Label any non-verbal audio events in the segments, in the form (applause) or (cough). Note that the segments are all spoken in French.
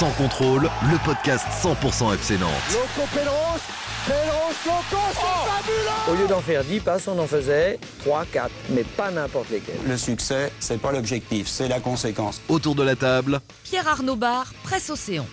Sans contrôle, le podcast 100% FC Nantes. Loco Pedros, Pedros, Loco, c'est fabuleux Au lieu d'en faire 10 passes, on en faisait 3, 4, mais pas n'importe lesquels. Le succès, c'est pas l'objectif, c'est la conséquence. Autour de la table, Pierre Arnaud Bar, Presse Océan.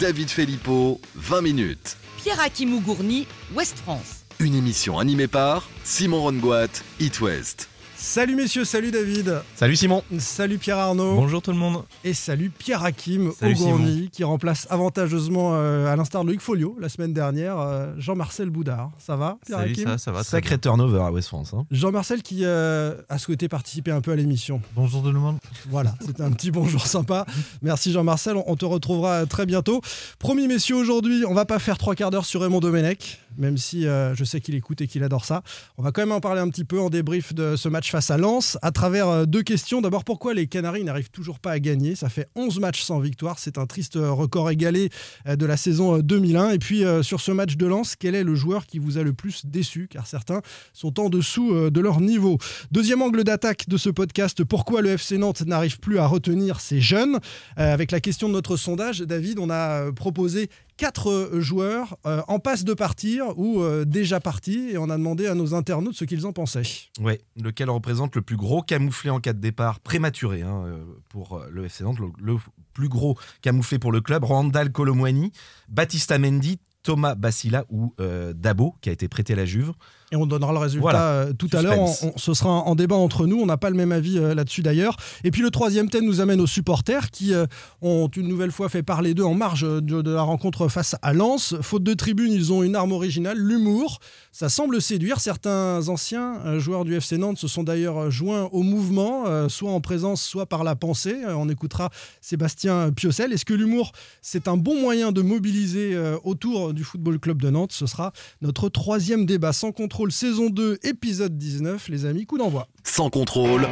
David Filippo, 20 minutes. Pierre Akimou Gourny, Ouest France. Une émission animée par Simon Rongoat, It West. Salut messieurs, salut David. Salut Simon. Salut Pierre Arnaud. Bonjour tout le monde. Et salut Pierre Hakim Ogourny, qui remplace avantageusement, euh, à l'instar de Luc Folio la semaine dernière, euh, Jean-Marcel Boudard. Ça va Pierre Salut, Hakim ça, ça va. Sacré turnover à West France. hein. Jean-Marcel qui euh, a souhaité participer un peu à l'émission. Bonjour tout le monde. Voilà, c'était un petit bonjour sympa. Merci Jean-Marcel, on- on te retrouvera très bientôt. Promis messieurs, aujourd'hui, on va pas faire trois quarts d'heure sur Raymond Domenech, même si euh, je sais qu'il écoute et qu'il adore ça. On va quand même en parler un petit peu en débrief de ce match face à Lens, à travers euh, deux questions. D'abord, pourquoi les Canaries n'arrivent toujours pas à gagner? Ça fait 11 matchs sans victoire, c'est un triste euh, record égalé euh, de la saison euh, 2001. Et puis, sur ce match de Lens, quel est le joueur qui vous a le plus déçu? Car certains sont en dessous de leur niveau. Deuxième angle d'attaque de ce podcast, pourquoi le FC Nantes n'arrive plus à retenir ses jeunes? Avec la question de notre sondage, David, on a proposé quatre euh, joueurs euh, en passe de partir ou euh, déjà partis et on a demandé à nos internautes ce qu'ils en pensaient. Ouais, lequel représente le plus gros camouflé en cas de départ prématuré hein, pour le FC Nantes, le, plus gros camouflé pour le club, Randall Colomwani, Baptista Mendy, Thomas Bassila ou Dabo qui a été prêté à la Juve. Et on donnera le résultat Voilà. euh, tout à l'heure. Ce sera en, en débat entre nous. On n'a pas le même avis euh, là-dessus d'ailleurs. Et puis le troisième thème nous amène aux supporters qui euh, ont une nouvelle fois fait parler d'eux en marge de, de la rencontre face à Lens. Faute de tribune, ils ont une arme originale, l'humour. Ça semble séduire. Certains anciens euh, joueurs du FC Nantes se sont d'ailleurs joints au mouvement, soit en présence, soit par la pensée. On écoutera Sébastien Piocel. Est-ce que l'humour, c'est un bon moyen de mobiliser autour du Football Club de Nantes? Ce sera notre troisième débat sans contrôle, saison 2, épisode 19. Les amis, coup d'envoi. Sans contrôle,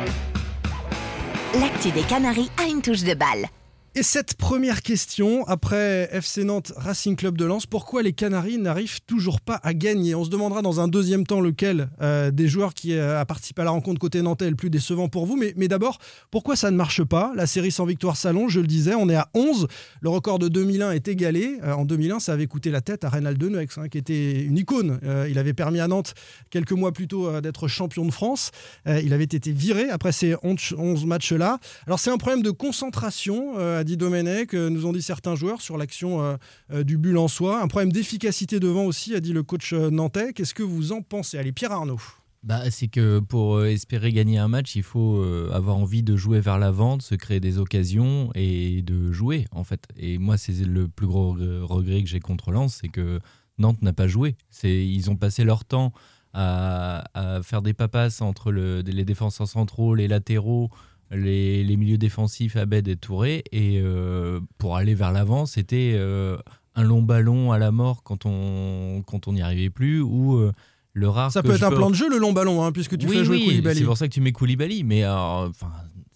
L'actu des Canaries a une touche de balle. Et cette première question, après FC Nantes Racing Club de Lens, pourquoi les Canaries n'arrivent toujours pas à gagner? On se demandera dans un deuxième temps lequel euh, des joueurs qui euh, a participé à la rencontre côté nantais est le plus décevant pour vous. Mais, d'abord, pourquoi ça ne marche pas? La série sans victoire s'allonge, je le disais, on est à 11. Le record de 2001 est égalé. Euh, en 2001, ça avait coûté la tête à Reynald Deneux, hein, qui était une icône. Euh, il avait permis à Nantes, quelques mois plus tôt, d'être champion de France. Il avait été viré après ces 11 11 matchs-là. Alors c'est un problème de concentration, dit Domenech, euh, nous ont dit certains joueurs sur l'action euh, euh, du bulle en soi. Un problème d'efficacité devant aussi, a dit le coach nantais. Qu'est-ce que vous en pensez? Allez, Pierre Arnaud. Bah, c'est que pour espérer gagner un match, il faut avoir envie de jouer vers l'avant, de se créer des occasions et de jouer en fait. Et moi, c'est le plus gros regret- que j'ai contre Lens, c'est que Nantes n'a pas joué. Ils ont passé leur temps à, faire des papasses entre le- les défenseurs centraux, les latéraux, les, les milieux défensifs, Abed et Touré. Et euh, pour aller vers l'avant, c'était euh, un long ballon à la mort quand on quand on n'y arrivait plus ou euh, le rare Ça peut être un peux- plan de jeu, le long ballon, hein, puisque tu oui, fais jouer oui, Koulibaly. C'est pour ça que tu mets Koulibaly, mais enfin,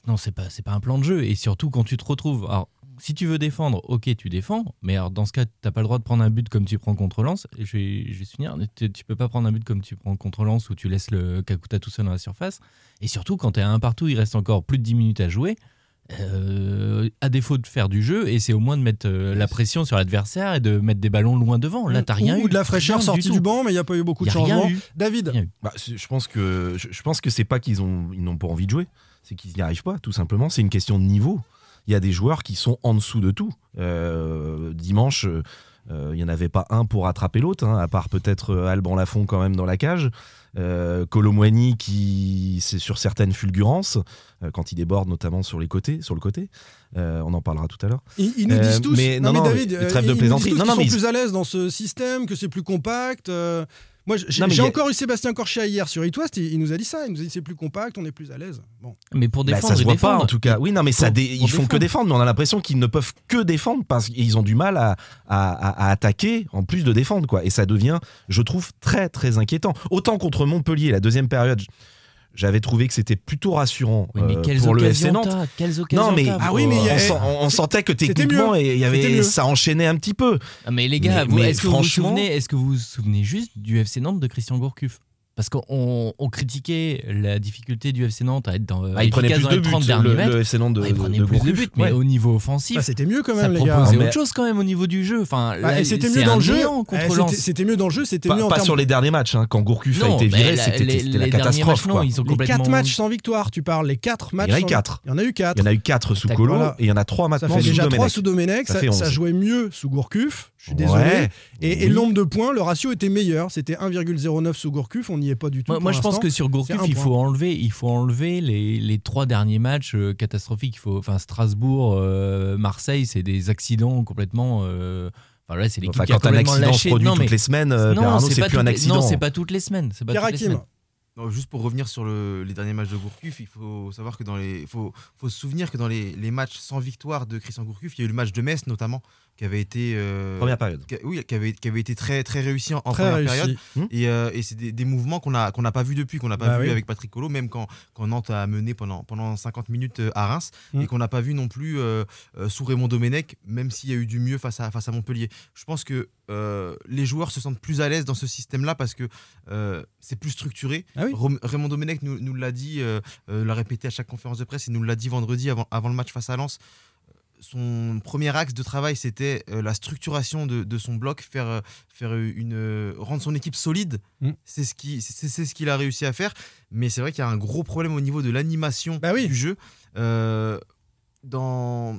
non, c'est pas, c'est pas un plan de jeu. Et surtout quand tu te retrouves. Alors, si tu veux défendre, ok, tu défends, mais alors dans ce cas, t'as pas le droit de prendre un but comme tu prends contre Lens. Et je vais, je vais finir. Tu, tu peux pas prendre un but comme tu prends contre Lens où tu laisses le Kakuta tout seul dans la surface. Et surtout, quand t'es à un partout, il reste encore plus de 10 minutes à jouer. euh, à défaut de faire du jeu, et c'est au moins de mettre euh, la pression sur l'adversaire et de mettre des ballons loin devant. Là, t'as rien ou, eu. ou de la fraîcheur sortie du banc, mais il n'y a pas eu beaucoup de changements. David. Bah, je pense que je, je pense que c'est pas qu'ils ont ils n'ont pas envie de jouer, c'est qu'ils n'y arrivent pas. Tout simplement, c'est une question de niveau. Il y a des joueurs qui sont en dessous de tout. Euh, dimanche, euh, il n'y en avait pas un pour attraper l'autre, hein, à part peut-être euh, Alban Lafont quand même dans la cage. Euh, Colomwani qui c'est sur certaines fulgurances euh, quand il déborde notamment sur les côtés, sur le côté. Euh, on en parlera tout à l'heure. ils, ils nous disent tous, mais non, non, David, mais trêve de ils nous plaisanterie. disent tous Non, non, mais sont plus à l'aise dans ce système, que c'est plus compact. Moi, j'ai a- encore eu Sébastien Corchia hier sur It West, il, il nous a dit ça. Il nous a dit c'est plus compact, on est plus à l'aise. Bon. Mais pour Bah, défendre, ça se voit défendre, pas en tout cas. Oui, non, mais ça Pour- dé- pour ils font que défendre. défendre, mais on a l'impression qu'ils ne peuvent que défendre parce qu'ils ont du mal à, à- à- à attaquer en plus de défendre, quoi. Et ça devient, je trouve, très très inquiétant. Autant contre Montpellier, la deuxième période, j'avais trouvé que c'était plutôt rassurant Oui, mais euh, quelles pour le FC occasions Nantes. Quelles occasions Non mais, Ah oui, mais on, sent- on- on sentait que techniquement il y avait ça enchaînait un petit peu. Ah, mais les gars, Mais- vous- mais est-ce que, vous vous franchement- souvenez, est-ce que vous vous souvenez juste du FC Nantes de Christian Gourcuff? Parce qu'on on critiquait la difficulté du FC Nantes à être dans, Ah, il prenait plus dans de les buts, 30 derniers le, mètres. le FC Nantes de, Ouais, il prenait de plus de buts, mais Ouais. au niveau offensif, Bah, c'était mieux quand ça même, les gars. proposait Mais- autre chose quand même au niveau du jeu. Enfin, Bah, et c'était mieux dans le jeu. Eh, c'était- mieux dans le jeu, c'était Pas, mieux en pas sur les derniers matchs, hein. quand Gourcuff a été viré, c'était les- la les catastrophe. matchs, non, quoi. ils ont Les quatre matchs sans victoire, tu parles, les quatre matchs. Il y en a eu quatre. Il y en a eu quatre. Il y en a eu 4 sous Colo et il y en a 3 Ça maintenant fait sous déjà 3 Domenech. sous Domenech, Ça ça, fait ça 11. jouait mieux sous Gourcuff, je suis désolé. Et, nombre de points, le ratio était meilleur. C'était 1,09 sous Gourcuff, on n'y est pas du tout. Moi, pour moi, je pense que sur Gourcuff, il point. faut enlever, il faut enlever les, les trois derniers matchs euh, catastrophiques. Il faut, enfin, Strasbourg, euh, Marseille, c'est des accidents complètement. euh, Enfin, là, c'est l'équipe Enfin, qui a quand un complètement accident se produit non, mais, toutes les semaines, non, c'est pas plus un toutes les- accident. Non, c'est pas toutes les semaines. C'est pas toutes les semaines. Non, juste pour revenir sur le- les derniers matchs de Gourcuff, il faut savoir que dans les, faut se souvenir que dans les, les matchs sans victoire de Christian Gourcuff, il y a eu le match de Metz notamment, qui avait été, euh, Première période. qui oui, qui avait, qui avait été très très réussi en, en Très première réussi. période. Hmm. Et, euh, et c'est des, des mouvements qu'on a qu'on n'a pas vu depuis, qu'on n'a pas Bah vu oui. avec Patrick Colo, même quand, quand Nantes a mené pendant pendant 50 minutes euh, à Reims, Hmm. et qu'on n'a pas vu non plus euh, sous Raymond Domenech, même s'il y a eu du mieux face à face à Montpellier. Je pense que les joueurs se sentent plus à l'aise dans ce système-là parce que c'est plus structuré. Ah oui. Raymond Domenech nous, nous l'a dit, l'a répété à chaque conférence de presse, il nous l'a dit vendredi avant, avant le match face à Lens. Son premier axe de travail, c'était euh, la structuration de, de son bloc, faire, euh, faire une, euh, rendre son équipe solide. Mm. C'est ce qu'il a réussi à faire. Mais c'est vrai qu'il y a un gros problème au niveau de l'animation Bah oui. du jeu. Euh, dans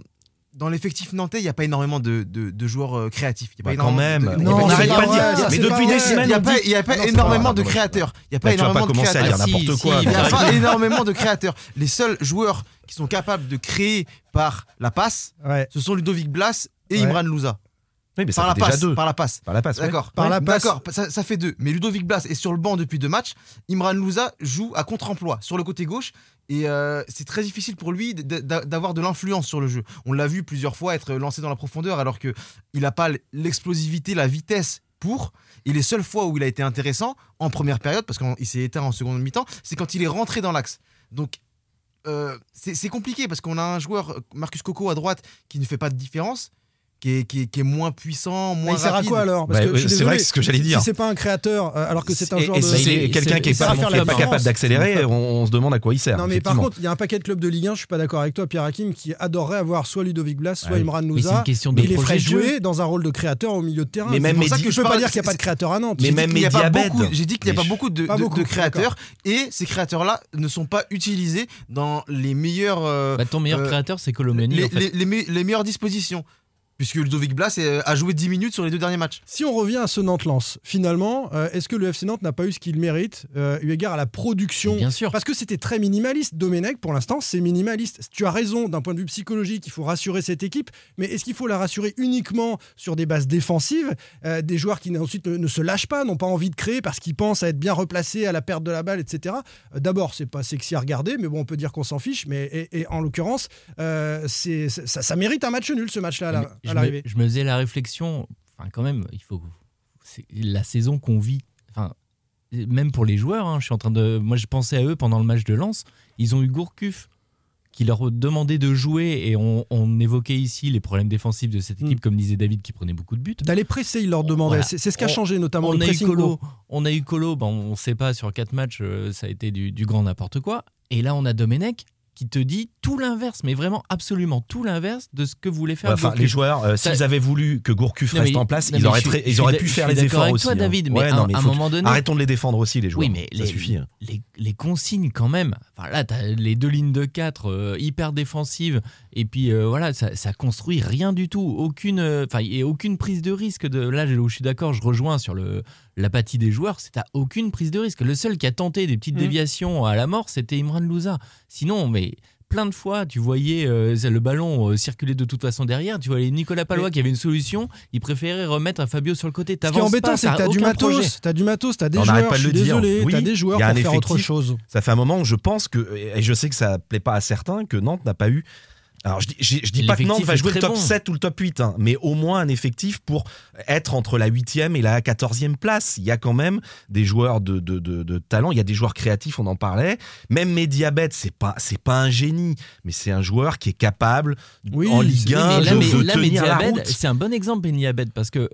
dans l'effectif nantais, il n'y a pas énormément de, de- de joueurs euh, créatifs. Il y a Bah, pas quand même. de- Non, on c'est n'arrête pas pas de vrai, dire. ça, Mais depuis des semaines, il n'y a pas, dit- il y a pas non, c'est énormément pas de créateurs. Il n'y a pas Bah, énormément de créateurs. si, quoi. si, Il n'y a pas énormément de créateurs. Les seuls joueurs qui sont capables de créer par la passe, Ouais. ce sont Ludovic Blas et Ouais. Imran Louza. Oui, mais ça Par la déjà passe. deux. Par la passe. Par la passe. D'accord. Par la passe. D'accord, ça, ça fait deux. Mais Ludovic Blas est sur le banc depuis deux matchs. Imran Louza joue à contre-emploi sur le côté gauche. Et euh, c'est très difficile pour lui d'avoir de l'influence sur le jeu. On l'a vu plusieurs fois être lancé dans la profondeur alors qu'il n'a pas l'explosivité, la vitesse pour. Et les seules fois où il a été intéressant, en première période, parce qu'il s'est éteint en seconde mi-temps, c'est quand il est rentré dans l'axe. Donc euh, c'est compliqué parce qu'on a un joueur, Marcus Coco à droite, qui ne fait pas de différence, qui est, qui est- qui est moins puissant, Mais moins il sert à rapide. quoi alors? Parce Bah, c'est vrai que c'est ce que j'allais dire. Si c'est pas un créateur, euh, alors que c'est un genre et de. est- quelqu'un qui n'est ça pas, faire qui est la pas capable d'accélérer, on, on se demande à quoi il sert. Non, mais par contre, il y a un paquet de clubs de Ligue 1, je suis pas d'accord avec toi, Pierre Hakim, qui adorerait avoir soit Ludovic Blas, soit oui. Imran Mais c'est Louza. une question de Et il les ferait jouer dans un rôle de créateur au milieu de terrain. Mais C'est même pour ça que je peux pas dire qu'il n'y a pas de créateur à Nantes. Mais même J'ai dit qu'il n'y a Mais pas beaucoup de, créateurs et ces créateurs-là ne sont pas utilisés dans les meilleurs, euh, Bah, ton meilleur Euh, créateur, c'est Colomani. les meilleures dispositions. Puisque Ludovic Blas euh, a joué 10 minutes sur les deux derniers matchs. Si on revient à ce Nantes-Lens, finalement, euh, est-ce que le FC Nantes n'a pas eu ce qu'il mérite, euh, eu égard à la production? Bien sûr. Parce que c'était très minimaliste. Domenech, pour l'instant, c'est minimaliste. Tu as raison, d'un point de vue psychologique, il faut rassurer cette équipe. Mais est-ce qu'il faut la rassurer uniquement sur des bases défensives euh, Des joueurs qui ensuite ne, ne se lâchent pas, n'ont pas envie de créer parce qu'ils pensent à être bien replacés à la perte de la balle, etc. Euh, D'abord, c'est pas sexy à regarder, mais bon, on peut dire qu'on s'en fiche. Mais et, et en l'occurrence, euh, c'est ça, ça mérite un match nul, ce match-là, je, me, l'arrivée. je me faisais la réflexion, enfin quand même, il faut c'est la saison qu'on vit. Enfin, même pour les joueurs, hein, je suis en train de, moi je pensais à eux pendant le match de Lens. Ils ont eu Gourcuff qui leur demandait de jouer et on, on évoquait ici les problèmes défensifs de cette équipe, Mm. comme disait David, qui prenait beaucoup de buts. D'aller presser, il leur demandait. Voilà. C'est ce qui a changé, notamment on le a eu Colo, on a eu Colo, ben, on ne sait pas sur quatre matchs, euh, ça a été du, du grand n'importe quoi. Et là, on a Domenech qui te dit tout l'inverse, mais vraiment absolument tout l'inverse de ce que voulait faire Enfin, les joueurs, euh, s'ils avaient voulu que Gourcuff reste mais- en place, ils auraient, suis- ils pu faire les efforts avec aussi. toi, hein. David, mais Ouais, à- non, mais à un moment donné- Arrêtons de les défendre aussi, les joueurs. Oui, mais ça les, suffit. hein. les, les consignes quand même. Enfin, là, as les deux lignes de 4 hyper défensives. Et puis euh, voilà, ça, ça construit rien du tout. Aucune, euh, enfin, et aucune prise de risque. De, là, je suis d'accord, je rejoins sur le, l'apathie des joueurs. C'est à aucune prise de risque. Le seul qui a tenté des petites Mm. déviations à la mort, c'était Imran Louza. Sinon, mais. Plein de fois, tu voyais euh, le ballon euh, circuler de toute façon derrière. Tu voyais Nicolas Palois Mais- qui avait une solution. Il préférait remettre à Fabio sur le côté. Ce qui est T'avances embêtant, c'est que t'as t'as du matos, t'as du matos, t'as des On n'arrête joueurs, pas je de suis le dire. désolé, Oui, des joueurs pour faire autre chose. Ça fait un moment où je pense que, et je sais que ça plaît pas à certains, que Nantes n'a pas eu. Alors je dis, je, je dis Et pas que Nantes va jouer le top bon. 7 ou le top 8, hein, mais au moins un effectif pour être entre la 8e et la 14e place. Il y a quand même des joueurs de, de, de- de talent, il y a des joueurs créatifs, on en parlait. Même Mediabet, c'est pas, c'est pas un génie, mais c'est un joueur qui est capable Oui, en Ligue oui, 1 Mais là, de, mais- là, tenir la Mediabed, route. c'est un bon exemple, Beni Abed, parce que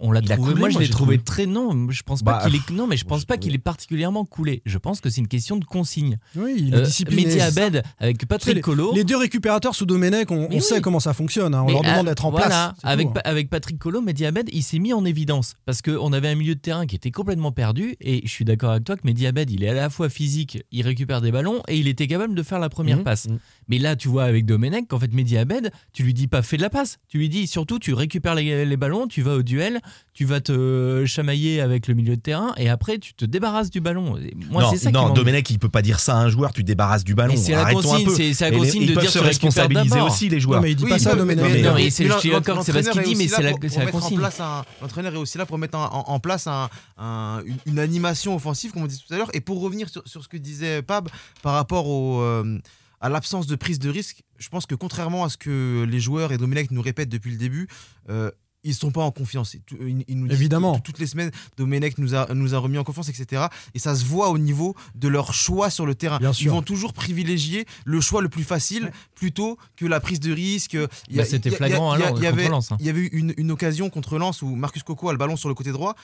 on l'a trouvé. coulé, moi, je l'ai trouvé trouvé. très non. Je pense pas Bah, qu'il est non, mais je pense pas qu'il est particulièrement coulé. Je pense que c'est une question de consigne. Oui, il est Euh, discipliné. Mehdi c'est ça. Abed avec Patrick les, Colo. les deux récupérateurs sous Domenech, on, sait comment ça fonctionne. hein. On Mais, leur demande euh, d'être en voilà, place. Avec, tout, Pa- avec Patrick Colo, Mehdi Abed, il s'est mis en évidence parce qu'on avait un milieu de terrain qui était complètement perdu. Et je suis d'accord avec toi que Mehdi Abed, il est à la fois physique, il récupère des ballons et il était capable de faire la première Mhm, passe. mhm. Mais là, tu vois, avec Domenech, qu'en fait, Mehdi Abed, tu lui dis pas fais de la passe. Tu lui dis surtout, tu récupères les, les ballons, tu vas au duel, tu vas te chamailler avec le milieu de terrain et après, tu te débarrasses du ballon. Et Moi, non, c'est ça non m'en- Domenech, il peut pas dire ça à un joueur, tu débarrasses du ballon. C'est la consigne, c'est- la les- consigne ils de dire se responsabiliser aussi, les joueurs. Non, mais il dit Oui, pas ça, Domenech. Non, mais mais c'est- je suis l'en- d'accord que c'est pas ce qu'il l'entraîneur dit, mais aussi c'est là la- consigne. place un- L'entraîneur est aussi là pour mettre en, place un- un- une, animation offensive, comme on disait tout à l'heure. Et pour revenir sur, ce que disait Pab par rapport au, euh, à l'absence de prise de risque, je pense que contrairement à ce que les joueurs et Domenech nous répètent depuis le début, euh, ils ne sont pas en confiance. Ils, tout- ils- nous Évidemment. tout- toutes les semaines, Domenech nous a, nous a remis en confiance, etc. Et ça se voit au niveau de leur choix sur le terrain. Bien Ils sûr. vont toujours privilégier le choix le plus facile plutôt que la prise de risque. Bah, c'était flagrant, il y y avait- Lens, hein. il y avait eu une, une occasion contre Lens où Marcus Coco a le ballon sur le côté droit.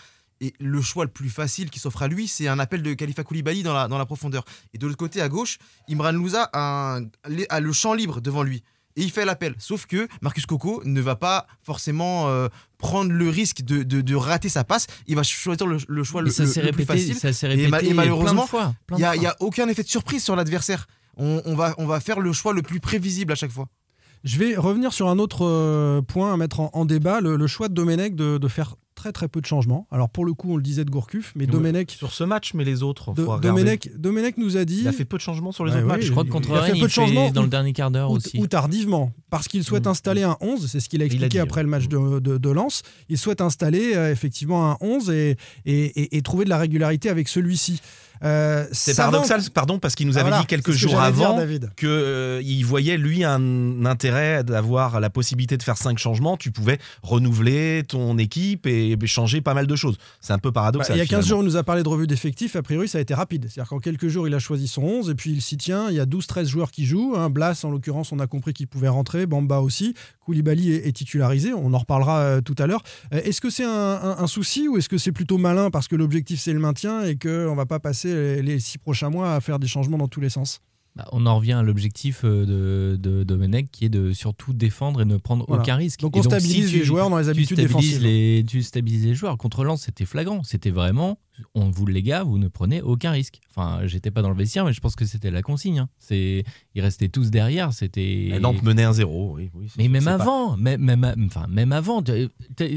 Et le choix le plus facile qui s'offre à lui, c'est un appel de Khalifa Koulibaly dans la, dans la profondeur. Et de l'autre côté, à gauche, Imran Louza a, un- a le champ libre devant lui. Et il fait l'appel. Sauf que Marcus Coco ne va pas forcément euh, prendre le risque de, de- de rater sa passe. Il va choisir le, le choix le, ça plus facile. ça s'est Et ma- malheureusement, Il n'y a, aucun effet de surprise sur l'adversaire. On, on va, on va faire le choix le plus prévisible à chaque fois. Je vais revenir sur un autre euh, point à mettre en, en débat, le, le choix de Domenech de, de faire très très peu de changements. Alors pour le coup, on le disait de Gourcuff, mais. Domenech, Sur ce match, mais les autres, faut de- regarder. Domenech, Domenech nous a dit... Il a fait peu de changements sur les Ouais, autres ouais, matchs. Je crois il- que contre il a fait peu de changements dans ou- le dernier quart d'heure ou, aussi. ou tardivement, parce qu'il souhaite Mm. installer un 11, c'est ce qu'il a Il a expliqué dit, après ouais. le match de, de, de Lens. Il souhaite installer euh, effectivement un 11 et, et, et- et trouver de la régularité avec celui-ci. Euh, C'est paradoxal, pardon, parce qu'il nous Ah, avait voilà, dit quelques que jours avant qu'il voyait, lui, un intérêt d'avoir la possibilité de faire cinq changements. Tu pouvais renouveler ton équipe et changer pas mal de choses. C'est un peu Bah, paradoxal. il y a 15 finalement. jours, il nous a parlé de revue d'effectifs. A priori, ça a été rapide. C'est-à-dire qu'en quelques jours, il a choisi son 11 et puis il s'y tient. Il y a 12-13 joueurs qui jouent. hein. Blas, en l'occurrence, on a compris qu'il pouvait rentrer. Bamba aussi. Koulibaly est, est titularisé. On en reparlera euh, tout à l'heure. Euh, est-ce que c'est un, un- un souci ou est-ce que c'est plutôt malin parce que l'objectif, c'est le maintien et qu'on ne va pas passer les, les six prochains mois à faire des changements dans tous les sens Bah, on en revient à l'objectif euh, de, de Domenech qui est de surtout défendre et ne prendre Voilà. aucun risque. Donc Et on stabilise si tu- les joueurs dans les tu habitudes défensives. les, tu stabilises les joueurs. Contre Lens, c'était flagrant. C'était vraiment, on vous les gars, vous ne prenez aucun risque. Enfin, j'étais pas dans le vestiaire, mais je pense que c'était la consigne. hein. C'est, ils restaient tous derrière. C'était. Nantes menait un 0 oui, Mais même avant, même, même, enfin, même avant,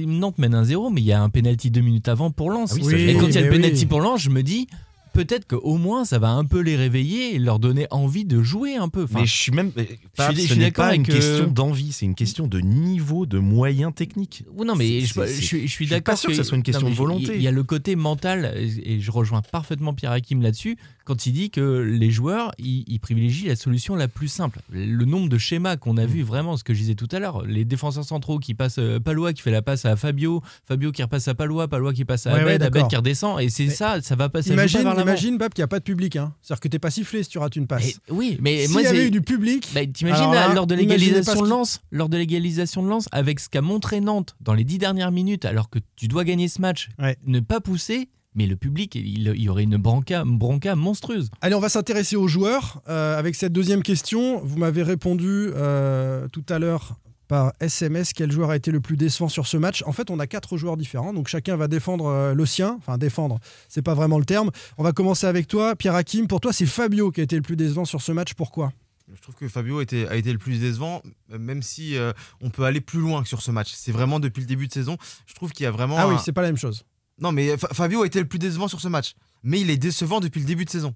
Nantes mène un 0 mais il y a un penalty deux minutes avant pour Lens. Ah oui, et quand il y a le penalty oui. pour Lens, je me dis peut-être qu'au moins ça va un peu les réveiller et leur donner envie de jouer un peu. Enfin, mais je suis même. Pas, je ce suis n'est d'accord pas une euh, question d'envie, c'est une question de niveau, de moyens techniques. Oui, non, mais je, je suis- je suis d'accord. pas sûr que ça soit une question non, de volonté. Il y a le côté mental, et et je rejoins parfaitement Pierre Hakim là-dessus, quand il dit que les joueurs, ils, privilégient la solution la plus simple. Le nombre de schémas qu'on Mm. a vu, vraiment, ce que je disais tout à l'heure, les défenseurs centraux qui passent, euh, Palois qui fait la passe à Fabio, Fabio qui repasse à Palois, Palois qui passe à Ouais, ouais, Abed, Abed qui redescend, et c'est ça, ça va pas ça joue Imagine, pas imagine Bab, qu'il n'y a pas de public. hein. C'est-à-dire que tu n'es pas sifflé si tu rates une passe. Et- oui, mais S'il moi, y avait eu du public, bah, T'imagines là, lors de l'égalisation de Lens, lors de l'égalisation de Lens, avec ce qu'a montré Nantes dans les dix dernières minutes, alors que tu dois gagner ce match, Ouais. ne pas pousser, mais le public, il, il y aurait une bronca, une bronca monstrueuse. Allez, on va s'intéresser aux joueurs. Euh, avec cette deuxième question, vous m'avez répondu euh, tout à l'heure par SMS quel joueur a été le plus décevant sur ce match. En fait, on a quatre joueurs différents, donc chacun va défendre euh, le sien. Enfin, défendre, c'est pas vraiment le terme. On va commencer avec toi, Pierre Hakim. Pour toi, c'est Fabio qui a été le plus décevant sur ce match. Pourquoi? Je trouve que Fabio était- a été le plus décevant, même si euh, on peut aller plus loin que sur ce match. C'est vraiment depuis le début de saison. Je trouve qu'il y a vraiment. Ah oui, un- c'est pas la même chose. Non, mais Fa- Fabio a été le plus décevant sur ce match. Mais il est décevant depuis le début de saison.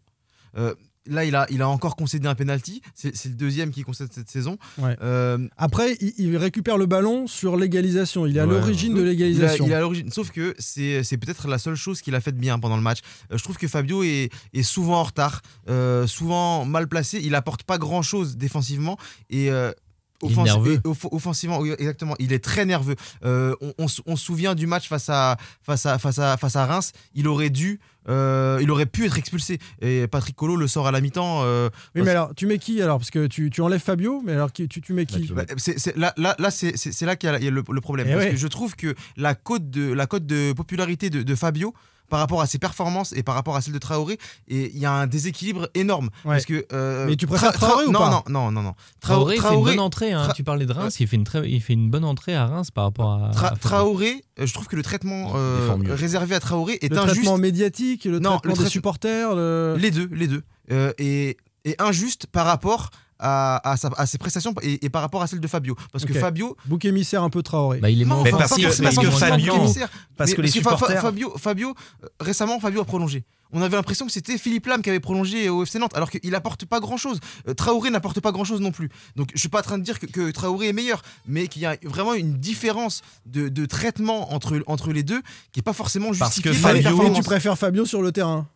Euh, là, il a, il a encore concédé un penalty. C'est le deuxième qui concède cette saison. Ouais. Euh, Après, il, il récupère le ballon sur l'égalisation. Il est à Ouais, l'origine de l'égalisation. il est à l'origine. Sauf que c'est c'est peut-être la seule chose qu'il a faite bien pendant le match. Euh, je trouve que Fabio est, est souvent en retard, euh, souvent mal placé. Il apporte pas grand-chose défensivement. Et Il est offensi- nerveux. et off- offensivement, oui, exactement. Il est très nerveux. Euh, on, on se- on se souvient du match face à, face à, face à, face à Reims. Il aurait dû, euh, il aurait pu être expulsé. Et Patrick Colo le sort à la mi-temps. euh, Oui, mais alors, tu mets qui alors? Parce que tu, tu enlèves Fabio, mais alors qui- tu, tu mets qui? bah, c'est- c'est- là, là, là, c'est là qu'il y a, il y a le, le problème. Eh parce ouais. que je trouve que la cote de, la cote de popularité de, de Fabio par rapport à ses performances et par rapport à celle de Traoré, et il y a un déséquilibre énorme. Ouais. Parce que, euh, Mais tu préfères Tra- Traoré ou non, pas non, non, non, non. Traoré, fait une bonne Traoré- entrée. hein. Tra- Tu parlais de Reims, il, fait une très, il fait une bonne entrée à Reims par rapport à. Tra- à- Traoré, euh, je trouve que le traitement euh, réservé à Traoré est Le injuste. traitement médiatique, le Non, traitement le des trai- supporters le- Les deux, les deux. Euh, et, et injuste par rapport à, à, sa- à ses prestations et, et par rapport à celle de Fabio. Parce que Fabio. Bouc émissaire un peu Traoré. Bah, il est pas- parce que- parce que Fabio- parce que les supporters- Fabio, Fabio, euh, récemment, Fabio a prolongé. On avait l'impression que c'était Philippe Lam qui avait prolongé au FC Nantes, alors qu'il apporte pas grand chose. Traoré n'apporte pas grand chose non plus. Donc je suis pas en train de dire que, que Traoré est meilleur, mais qu'il y a vraiment une différence de, de traitement entre, entre les deux qui est pas forcément Parce justifiée que par les Mais Fabio- tu préfères Fabio sur le terrain?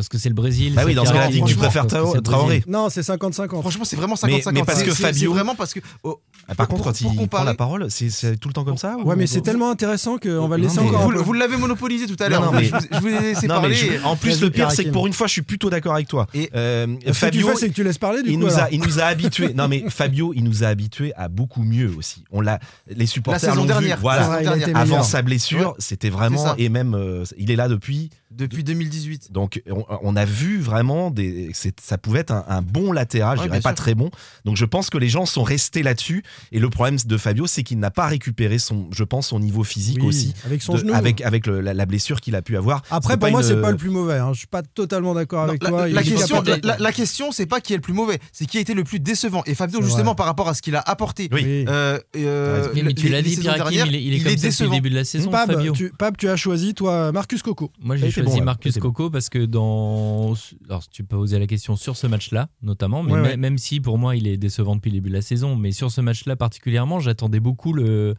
Parce que c'est le Brésil. Bah oui, c'est dans ce cas-là, tu franchement, préfères Traoré. Non, c'est 50-50. Franchement, c'est vraiment Mais- 50-50. mais parce que Fabio- vraiment parce que. oh, Ah, Par contre, quand pour il prend comparer- la parole, c'est- tout le temps comme ça Ouais, ou- mais c'est tellement intéressant qu'on va le laisser encore vous, l'avez monopolisé tout à l'heure. non, mais- je, vous- ai laissé (laughs) parler. je- en plus, le pire, c'est que pour une fois, je suis plutôt d'accord avec toi. Et- Euh, Ce que tu Fabio, c'est que tu laisses parler du il coup. nous, a, il nous a habitués. (laughs) Non, mais Fabio, il nous a habitués à beaucoup mieux aussi. On l'a, les supporters La saison l'ont vu. dernière. Voilà. La saison Ouais, il a été dernière. meilleur. Avant sa blessure, c'était vraiment et même euh, il est là depuis. Depuis 2018. Donc on, on a vu vraiment des, c'est- ça pouvait être un, un bon latéral, je Ouais, dirais bien pas sûr. très bon. Donc je pense que les gens sont restés là-dessus. Et le problème de Fabio, c'est qu'il n'a pas récupéré son, je pense, son niveau physique Oui, aussi. Avec son de- genou. avec avec le- la, la blessure qu'il a pu avoir. Après, C'est pour moi, une- c'est pas le plus mauvais. hein. Je suis pas totalement d'accord avec la, toi. la question, de- la, la question, c'est pas qui est le plus mauvais, c'est qui a été le plus décevant. Et Fabio, C'est justement, vrai. par rapport à ce qu'il a apporté, Oui. Euh, euh, Oui, mais tu l'as dit, Pierre il est, il est comme ça depuis le début de la saison, Pab, Fabio. tu, as choisi, toi, Marcus Coco. Moi, j'ai choisi bon, ouais. Il Marcus bon. Coco parce que dans. Alors, tu peux poser la question sur ce match-là, notamment, mais Ouais, mê- ouais. même si pour moi il est décevant depuis le début de la saison, mais sur ce match-là particulièrement, j'attendais beaucoup le.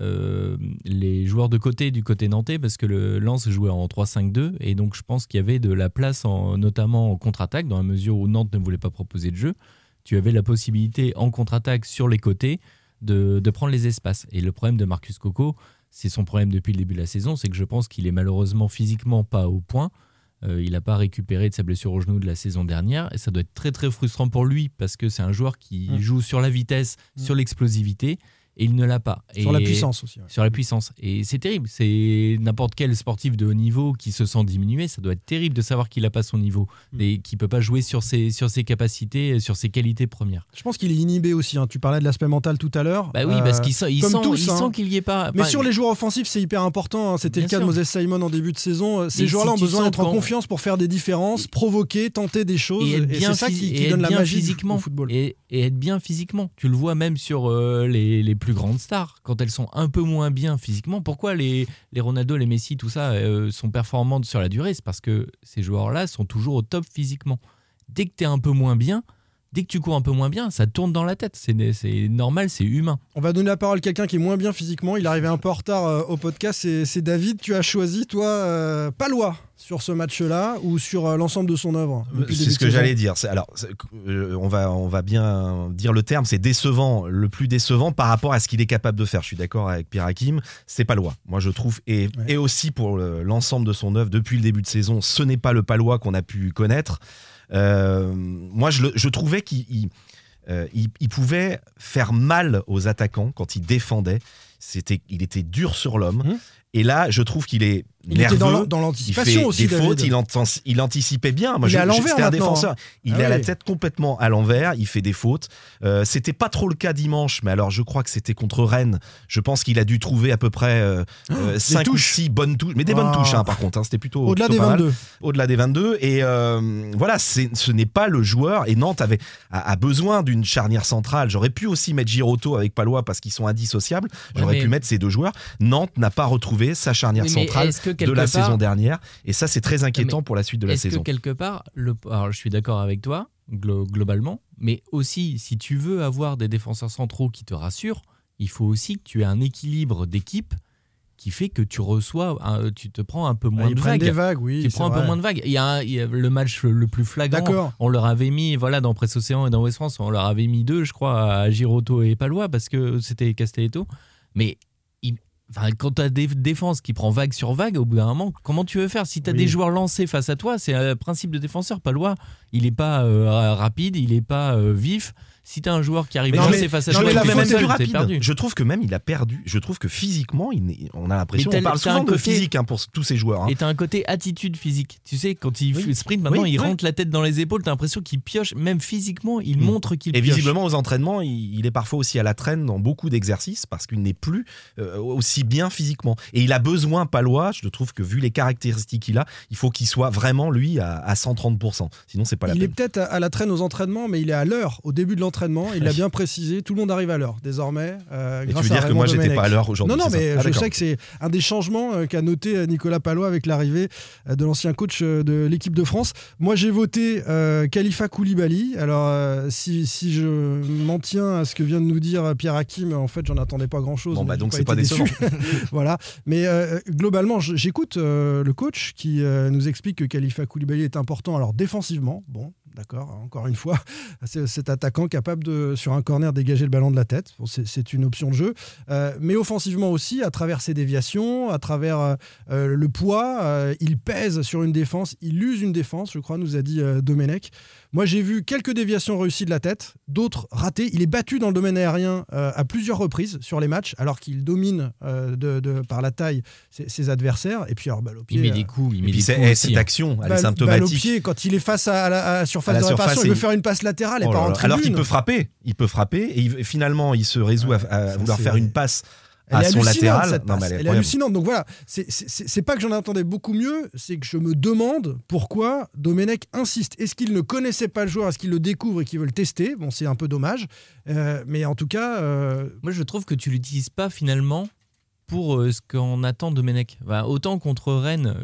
euh, les joueurs de côté du côté nantais parce que le Lens jouait en 3-5-2 et donc je pense qu'il y avait de la place en, notamment en contre-attaque dans la mesure où Nantes ne voulait pas proposer de jeu tu avais la possibilité en contre-attaque sur les côtés de, de prendre les espaces et le problème de Marcus Coco c'est son problème depuis le début de la saison c'est que je pense qu'il est malheureusement physiquement pas au point Euh, il n'a pas récupéré de sa blessure au genou de la saison dernière et ça doit être très très frustrant pour lui parce que c'est un joueur qui Mm. joue sur la vitesse, Mm. sur l'explosivité et il ne l'a pas. Sur la Et- puissance aussi. ouais. Sur la puissance. Et c'est terrible. C'est n'importe quel sportif de haut niveau qui se sent diminué. Ça doit être terrible de savoir qu'il n'a pas son niveau Mm. et qu'il ne peut pas jouer sur ses, sur ses capacités, sur ses qualités premières. Je pense qu'il est inhibé aussi. hein. Tu parlais de l'aspect mental tout à l'heure. Bah oui, Euh, parce qu'il sent, il sent, tous, il hein. sent qu'il n'y est pas. Mais Enfin, sur les joueurs offensifs, c'est hyper important. hein. C'était le cas de. Moses Simon en début de saison. Euh, Ces joueurs-là si ont besoin d'être en confiance pour faire des différences, provoquer, tenter des choses. et bien, c'est ça qui, qui et donne la magie physiquement au football. Et, et être bien physiquement. Tu le vois même sur euh, les, les plus grandes stars. Quand elles sont un peu moins bien physiquement, pourquoi les, les Ronaldo, les Messi, tout ça euh, sont performantes sur la durée? C'est parce que ces joueurs-là sont toujours au top physiquement. Dès que tu es un peu moins bien, dès que tu cours un peu moins bien, ça tourne dans la tête. C'est c'est normal, c'est humain. On va donner la parole à quelqu'un qui est moins bien physiquement. Il est arrivé un peu en retard euh, au podcast. C'est c'est David. Tu as choisi, toi, euh, Palois sur ce match-là ou sur euh, l'ensemble de son œuvre C'est ce que j'allais dire. C'est- Alors, c'est- euh, on va, on va bien dire le terme. C'est décevant, le plus décevant par rapport à ce qu'il est capable de faire. Je suis d'accord avec Pierre Hakim. C'est Palois, moi je trouve, et, Ouais. et aussi pour le- l'ensemble de son œuvre depuis le début de saison. Ce n'est pas le Palois qu'on a pu connaître. Euh, moi, je, le- je trouvais qu'il il, euh, il- pouvait faire mal aux attaquants quand il défendait. C'était, il était dur sur l'homme. Mhm. Et là, je trouve qu'il est Il nerveux. était dans l'anticipation fait aussi, des fautes, il, il anticipait bien. Moi, Il je, est à l'envers c'était un maintenant, défenseur. hein. Il Ah est à la tête complètement à l'envers. Il fait des fautes. Euh, c'était pas trop le cas dimanche, mais alors je crois que c'était contre Rennes. Je pense qu'il a dû trouver à peu près euh, 5 ou touches. 6 bonnes touches. Mais des bonnes Ah. touches, hein, par contre. hein. C'était plutôt. Au-delà des pas mal. 22. Au-delà des 22. Et euh, voilà, ce n'est pas le joueur. Et Nantes avait, a, a besoin d'une charnière centrale. J'aurais pu aussi mettre Giroto avec Palois parce qu'ils sont indissociables. J'aurais mais- pu mettre ces deux joueurs. Nantes n'a pas retrouvé sa charnière Oui, centrale de la part- saison dernière. Et ça, c'est très inquiétant pour la suite de la Est-ce saison. que quelque part, le, alors je suis d'accord avec toi glo- globalement, mais aussi si tu veux avoir des défenseurs centraux qui te rassurent, il faut aussi que tu aies un équilibre d'équipe qui fait que tu reçois, un- tu te prends un peu moins Ah, Ils de vagues. des vagues, oui. tu prends un peu moins de vagues. Il y a, un- il y a le match le plus flagrant. D'accord. On leur avait mis, voilà, dans Presse Océan et dans West France, on leur avait mis deux, je crois, à Giroto et Palois parce que c'était Castelletto. Mais enfin, quand tu as des défenses qui prend vague sur vague, au bout d'un moment, comment tu veux faire Si tu as Oui. des joueurs lancés face à toi, c'est un principe de défenseur. Palois, il n'est pas euh, rapide, il n'est pas euh, vif. Si tu as un joueur qui arrive non, lancé mais- face à non, toi, mais et la faute seul, est plus perdu. Je trouve que même il a perdu. Je trouve que physiquement, il on a l'impression. On t'as- parle t'as un souvent de côté- physique hein, pour tous ces joueurs. hein. Et t'as un côté attitude physique. Tu sais, quand il Oui. sprint, maintenant, Oui, il oui. rentre la tête dans les épaules. T'as l'impression qu'il pioche, même physiquement, il Mm. montre qu'il Et pioche. visiblement, aux entraînements, il, il est parfois aussi à la traîne dans beaucoup d'exercices parce qu'il n'est plus euh, aussi bien physiquement. Et il a besoin, Palois, je trouve que vu les caractéristiques qu'il a, il faut qu'il soit vraiment, lui, à, à 130%. Sinon, c'est pas la Il est peine. peut-être à, à la traîne aux entraînements, mais il est à l'heure au début de l'entraînement. Il l'a bien précisé. Tout le monde arrive à l'heure désormais. euh, tu veux à dire que moi, j'étais pas à l'heure aujourd'hui Non, non, mais Ah, je sais que c'est un des changements euh, qu'a noté euh, Nicolas Palois avec l'arrivée euh, de l'ancien coach de l'équipe de France. Moi, j'ai voté Khalifa Koulibaly. Alors, si, si je m'en tiens à ce que vient de nous dire Pierre Hakim, en fait, j'en attendais pas grand-chose. Bon, bah, donc c'est pas décevant. déçu. (laughs) voilà. Mais globalement, j'écoute le coach qui nous explique que Khalifa Koulibaly est important. Alors, défensivement, bon, d'accord, encore une fois, (laughs) cet attaquant capable de, sur un corner, dégager le ballon de la tête. Bon, c'est- une option de jeu. Euh, mais offensivement aussi, à travers ses déviations, à travers euh, euh, le poids, euh, il pèse sur une défense, il use une défense, je crois, nous a dit Domenech. Moi, j'ai vu quelques déviations réussies de la tête, d'autres ratées. Il est battu dans le domaine aérien à plusieurs reprises sur les matchs, alors qu'il domine de, de- par la taille ses, ses adversaires. Et puis, alors, balle au pied. Il met des coups, il Et met des coups eh, cette hein. action, elle est balle- balle au symptomatique. pied quand il est face à, à la, à la surface À la de réparation, surface, il veut faire une passe latérale et Oh pas là. Alors qu'il peut frapper, il peut frapper et il- finalement il se résout à- vouloir faire une passe Elle à est son latéral. cette Non, elle est Elle est incroyable. hallucinante. Donc voilà, c'est pas que j'en attendais beaucoup mieux, c'est que je me demande pourquoi Domenech insiste. Est-ce qu'il ne connaissait pas le joueur? Est-ce qu'il le découvre et qu'il veut le tester? Bon, c'est un peu dommage. Euh, mais en tout cas, euh, Moi, je trouve que tu l'utilises pas finalement pour euh, ce qu'on attend de Menech. autant contre Rennes,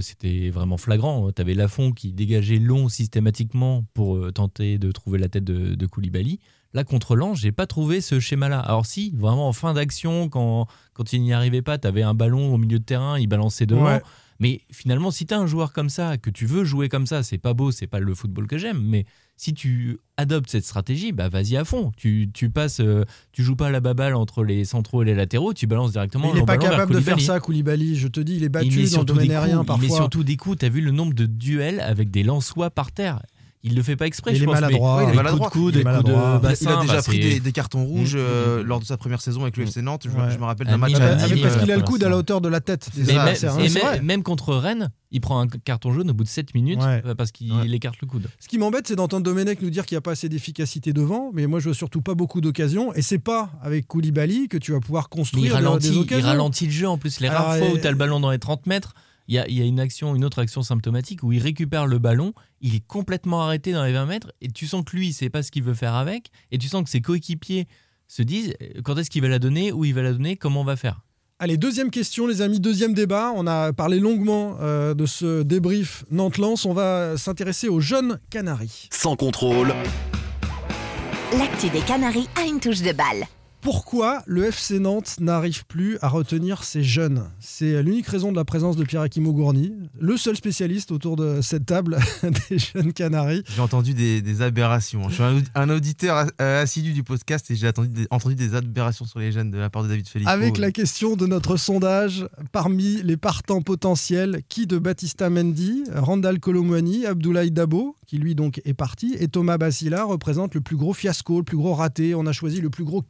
c'était vraiment flagrant. Tu avais Lafont qui dégageait long systématiquement pour euh, tenter de trouver la tête de, de Koulibaly. Là, contre Lens, j'ai pas trouvé ce schéma-là. Alors si, vraiment en fin d'action, quand, quand il n'y arrivait pas, tu avais un ballon au milieu de terrain, il balançait devant. Ouais. Mais finalement, si tu as un joueur comme ça, que tu veux jouer comme ça, c'est pas beau, c'est pas le football que j'aime, mais si tu adoptes cette stratégie, bah vas-y à fond. Tu, tu passes, euh, tu joues pas à la baballe entre les centraux et les latéraux, tu balances directement il n'est pas capable de faire ça, Koulibaly. Je te dis, il est Il battu met dans le domaine aérien il parfois. surtout des coups. T'as vu le nombre de duels avec des lançois par terre? Il le fait pas exprès, Il je est pense. mais maladroit. Il est maladroit. coups de coude, Il est des coups de maladroit. bassin. il a déjà bah, pris des, des cartons rouges euh, Mm, mm, lors de sa première saison avec le FC Nantes. Je, Ouais. je me rappelle Ah, d'un match à Ah, Nîmes, Nîmes, parce euh, qu'il a le coude à la hauteur de la tête Mais Mais, même, hein, et même- contre Rennes, il prend un carton jaune au bout de 7 minutes Ouais. euh, parce qu'il Ouais. écarte le coude. Ce qui m'embête, c'est d'entendre Domenech nous dire qu'il n'y a pas assez d'efficacité devant, mais moi je veux surtout pas beaucoup d'occasions, et c'est pas avec Koulibaly que tu vas pouvoir construire des- ralentit, des il occasions. ralentit le jeu en plus. Les rares fois où euh, tu as le ballon dans les 30 mètres, il y a, il y a une action, une autre action symptomatique où il récupère le ballon, il est complètement arrêté dans les 20 mètres et tu sens que lui, il sait pas ce qu'il veut faire avec et tu sens que ses coéquipiers se disent euh, quand est-ce qu'il va la donner, où il va la donner, comment on va faire? Allez, deuxième question, les amis, deuxième débat. On a parlé longuement euh, de ce débrief Nantes-Lens. On va s'intéresser aux jeunes Canaries. Sans contrôle, L'actu des Canaries a une touche de balle. Pourquoi le FC Nantes n'arrive plus à retenir ses jeunes? C'est l'unique raison de la présence de Pierre Gourny, le seul spécialiste autour de cette table (laughs) des jeunes Canaries. J'ai entendu des, des aberrations. Je suis un, audi- un auditeur euh, assidu du podcast et j'ai entendu des, aberrations sur les jeunes de la part de David Felipe. Avec la question de notre sondage, parmi les partants potentiels, qui de Batista Mendy, Randall Colomwani, Abdoulaye Dabo, qui lui donc est parti, et Thomas Bassila représente le plus gros fiasco, le plus gros raté. On a choisi le plus gros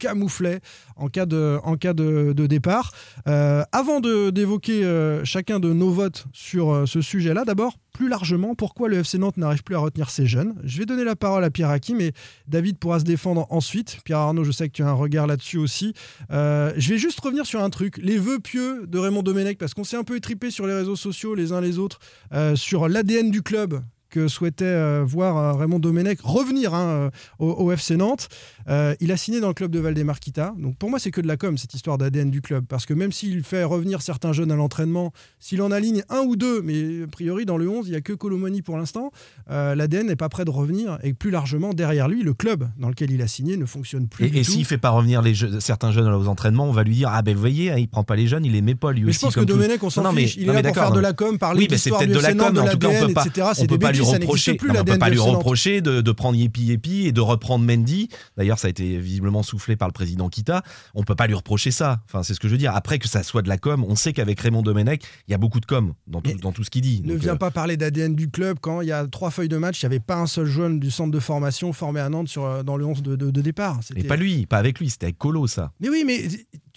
en cas de, départ. Euh, avant d'évoquer euh, chacun de nos votes sur euh, ce sujet-là, d'abord, plus largement, pourquoi le FC Nantes n'arrive plus à retenir ses jeunes? Je vais donner la parole à Pierre Hakim et David pourra se défendre ensuite. Pierre Arnaud, je sais que tu as un regard là-dessus aussi. Je vais juste revenir sur un truc, les vœux pieux de Raymond Domenech, parce qu'on s'est un peu étripé sur les réseaux sociaux les uns les autres sur l'ADN du club que souhaitait euh, voir euh, Raymond Domenech revenir hein, euh, au, au FC Nantes. Euh, il a signé dans le club de Valdemar-Kita. Donc pour moi, c'est que de la com, cette histoire d'ADN du club. Parce que même s'il fait revenir certains jeunes à l'entraînement, s'il en aligne un ou deux, mais a priori dans le 11, il n'y a que Colomoni pour l'instant, euh, l'ADN n'est pas prêt de revenir. Et plus largement, derrière lui, le club dans lequel il a signé ne fonctionne plus. Et, s'il fait pas revenir les jeux- certains jeunes aux entraînements, on va lui dire ah ben vous voyez, hein, il prend pas les jeunes, il les met pas lui Mais aussi. je pense que comme Domenech, on s'en Non, mais- fiche. Il est là pour faire de la com, parler Oui, mais peut-être de la com, en tout cas, on l'ADN, peut pas, etc. on peut pas lui bêtises, ça reprocher, n'existe plus non, mais on peut pas lui reprocher de, de prendre Yepi Yepi et de reprendre Mendy. D'ailleurs, ça a été visiblement soufflé par le président Kita. On peut pas lui reprocher ça. Enfin, c'est ce que je veux dire. Après que ça soit de la com, on sait qu'avec Raymond Domenech, il y a beaucoup de com dans tout, Mais dans tout ce qu'il dit. Ne Donc, viens euh, pas parler d'ADN du club quand il y a trois feuilles de match, il n'y avait pas un seul jeune du centre de formation formé à Nantes sur, euh, dans le 11 de, de- de départ. Mais pas lui, pas avec lui, c'était avec Colo ça. Mais oui, mais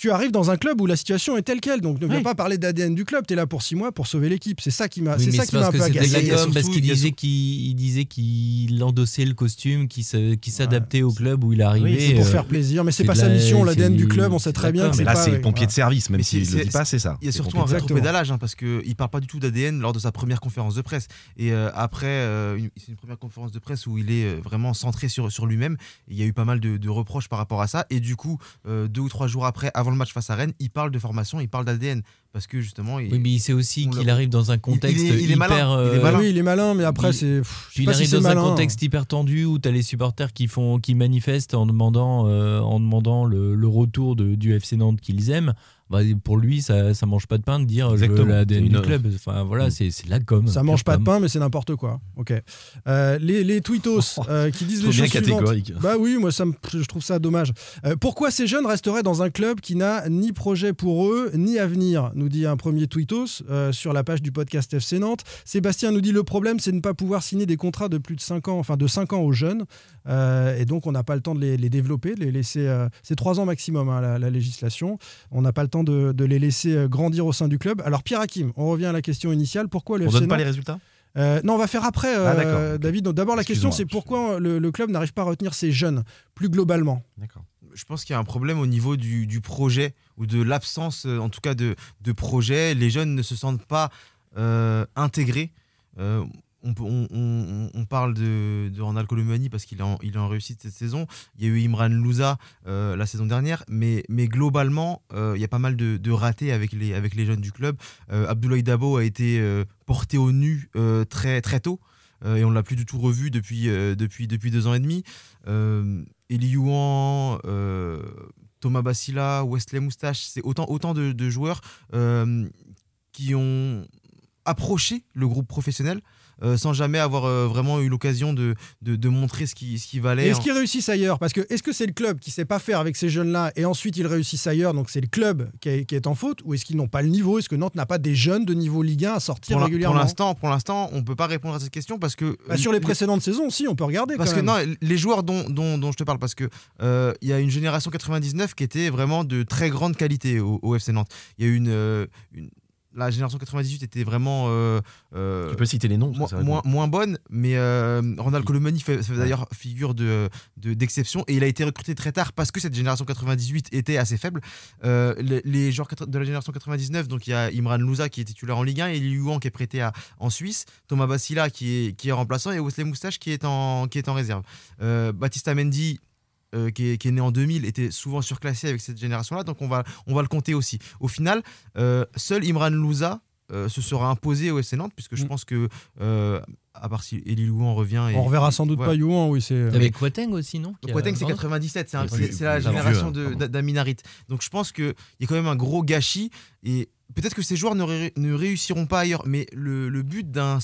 tu arrives dans un club où la situation est telle qu'elle, donc ne viens Oui. pas parler d'ADN du club, tu es là pour six mois pour sauver l'équipe. C'est ça qui m'a Oui, ça qui m'a un parce peu agacé. parce qu'il disait qu'il il disait qu'il endossait le costume, qu'il s'adaptait au club où il arrivait. C'est pour euh, faire plaisir, mais c'est pas sa la- mission, l'ADN du club, on sait très bien que Mais c'est là, c'est ouais, pompier de service, même Mais s'il le dit pas, c'est ça. Il y a surtout un rétropédalage hein, parce qu'il parle pas du tout d'ADN lors de sa première conférence de presse. Et euh, après, euh, une- c'est une première conférence de presse où il est euh, vraiment centré sur, sur lui-même. Il y a eu pas mal de, reproches par rapport à ça. Et du coup, euh, deux ou trois jours après, avant le match face à Rennes, il parle de formation, il parle d'ADN. Parce que justement, il, Oui, mais il sait aussi qu'il arrive dans un contexte il est- il est hyper. malin, il est euh, malin. Oui, il est malin, mais après, c'est. il si arrive dans malin. un contexte hyper tendu où tu as les supporters qui, font, qui manifestent en demandant, euh, en demandant le, le retour de, du FC Nantes qu'ils aiment. Bah, pour lui, ça, ça mange pas de pain de dire je veux l'ADN du club. Enfin voilà, c'est la com. Ça mange pas de pain, mais c'est n'importe quoi. Ok. Euh, les, les tweetos (laughs) euh, qui disent les bien choses suivantes. catégorique. Bah oui, moi ça me- je trouve ça dommage. Euh, pourquoi ces jeunes resteraient dans un club qui n'a ni projet pour eux, ni avenir Nous dit un premier tweetos euh, sur la page du podcast FC Nantes. Sébastien nous dit le problème c'est de ne pas pouvoir signer des contrats de plus de 5 ans, enfin de 5 ans aux jeunes. Euh, et donc on n'a pas le temps de les, les développer, de les laisser. euh, c'est 3 ans maximum hein, la, la législation. On n'a pas le temps de, de les laisser euh, grandir au sein du club. Alors Pierre Hakim, on revient à la question initiale. Pourquoi le On FC donne pas les résultats? Euh, non, on va faire après, euh, Ah. David. Donc, D'abord, la question, c'est pourquoi le, le club n'arrive pas à retenir ses jeunes, plus globalement? D'accord. je pense qu'il y a un problème au niveau du, du projet ou de l'absence, en tout cas, de, de projet. Les jeunes ne se sentent pas euh, intégrés. On, parle de, de Ronald Colomani parce qu'il est, en- réussite cette saison. Il y a eu Imran Louza euh, la saison dernière, mais, globalement, euh, il y a pas mal de, ratés avec les, jeunes du club. Euh, Abdoulaye Dabo a été euh, porté au nu très, tôt. et on l'a plus du tout revu depuis, deux ans et demi. Eli Youan, euh, Thomas Bassila, Wesley Moustache, c'est autant, de, joueurs qui ont approché le groupe professionnel euh, sans jamais avoir euh, vraiment eu l'occasion de, de, de montrer ce qui, ce qui valait. est-ce qu'ils réussissent ailleurs? Parce que est-ce que c'est le club qui sait pas faire avec ces jeunes-là et ensuite ils réussissent ailleurs, donc c'est le club qui est, qui est en faute? Ou est-ce qu'ils n'ont pas le niveau? Est-ce que Nantes n'a pas des jeunes de niveau Ligue 1 à sortir pour régulièrement pour l'instant, pour l'instant, on peut pas répondre à cette question parce que Bah, Sur les précédentes saisons, si, on peut regarder. Parce quand que même. non, les joueurs dont, dont, dont je te parle, parce que euh, il y a une génération 99 qui était vraiment de très grande qualité au, au FC Nantes. Il y a eu une, euh, une- la génération 98 était vraiment euh, euh, Tu peux citer les noms moins, bonne, mais euh, Ronald Colomani fait, fait d'ailleurs figure de de- d'exception et il a été recruté très tard parce que cette génération 98 était assez faible. Euh, les, les joueurs de la génération 99, donc il y a Imran Louza qui est titulaire en Ligue 1 et Eli Yuan qui est prêté à, en Suisse, Thomas Bassila qui est, qui est remplaçant et Wesley Moustache qui est en, qui est en réserve. Euh, Baptista Mendy. Euh, qui, est, qui est né en 2000 était souvent surclassé avec cette génération-là, donc on va, on va le compter aussi. Au final, euh, seul Imran Louza euh, se sera imposé au FC Nantes, puisque je Mm. pense que, euh, à part si Eli Louan revient. Et, On reverra sans doute Ouais. pas Youan, oui. c'est T'avais Quateng aussi, non Quateng, c'est pardon 97, c'est la génération d'Aminarit. Donc je pense qu'il y a quand même un gros gâchis et peut-être que ces joueurs ne, ré- ne réussiront pas ailleurs, mais le, le but d'un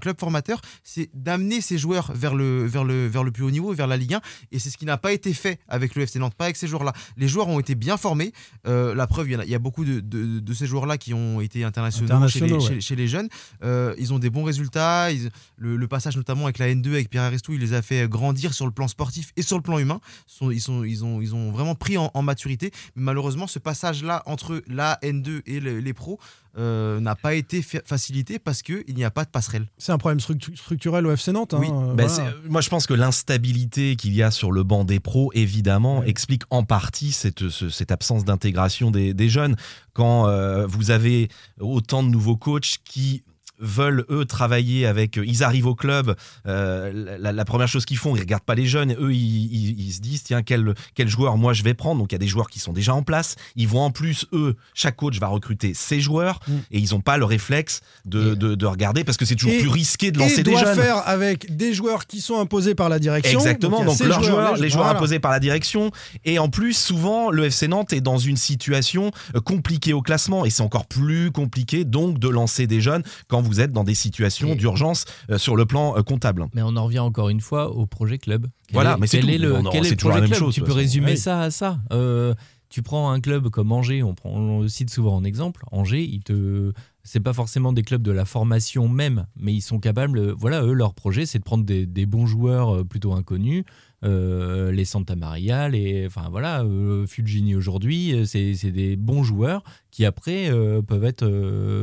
club formateur, c'est d'amener ces joueurs vers le, vers, le, vers le plus haut niveau, vers la Ligue 1, et c'est ce qui n'a pas été fait avec le FC Nantes, pas avec ces joueurs-là. Les joueurs ont été bien formés, Euh, la preuve, il y, a, il y a beaucoup de, de- de ces joueurs-là qui ont été internationaux, Internationaux, chez, les, ouais. chez- chez les jeunes. Euh, ils ont des bons résultats, ils- le, le passage notamment avec la N2, avec Pierre Arestou, il les a fait grandir sur le plan sportif et sur le plan humain. Sont- ils, sont, ils, ont, ils ont vraiment pris en, en maturité. Mais malheureusement, ce passage-là entre la N2 et le- les pros euh, n'a pas été fa- facilité parce qu'il n'y a pas de passerelle. C'est un problème structu- structurel au FC Nantes. hein, Oui, euh, Ben, voilà. moi, je pense que l'instabilité qu'il y a sur le banc des pros, évidemment, Ouais. explique en partie cette, ce- cette absence d'intégration des, des jeunes. Quand euh, vous avez autant de nouveaux coachs qui veulent eux travailler avec. Ils arrivent au club, euh, la, la première chose qu'ils font, ils regardent pas les jeunes. Eux, ils, ils- ils se disent tiens quel quel joueur moi je vais prendre. Donc il y a des joueurs qui sont déjà en place. Ils vont en plus eux, chaque coach va recruter ses joueurs Mm. et ils ont pas le réflexe de, de, de regarder parce que c'est toujours Et- plus risqué de Et lancer des doit jeunes. faire avec des joueurs qui sont imposés par la direction. Exactement, donc, ces leurs joueurs, les joueurs voilà. imposés par la direction. Et en plus, souvent, le FC Nantes est dans une situation euh, compliquée au classement. Et c'est encore plus compliqué, donc, de lancer des jeunes quand vous êtes dans des situations d'urgence euh, sur le plan euh, comptable. Mais on en revient encore une fois au projet club. Quel Voilà, est- mais c'est quel tout. est le, Non, non, quel est c'est le toujours la même club chose, Tu peux résumer ça à ça. Euh, tu prends un club comme Angers, on, prend, le cite souvent en exemple. Angers, il te, c'est pas forcément des clubs de la formation même, mais ils sont capables. Voilà, eux, leur projet, c'est de prendre des, bons joueurs euh, plutôt inconnus. euh, les Santa Maria, les, enfin voilà, euh, aujourd'hui, euh, c'est des bons joueurs qui après peuvent être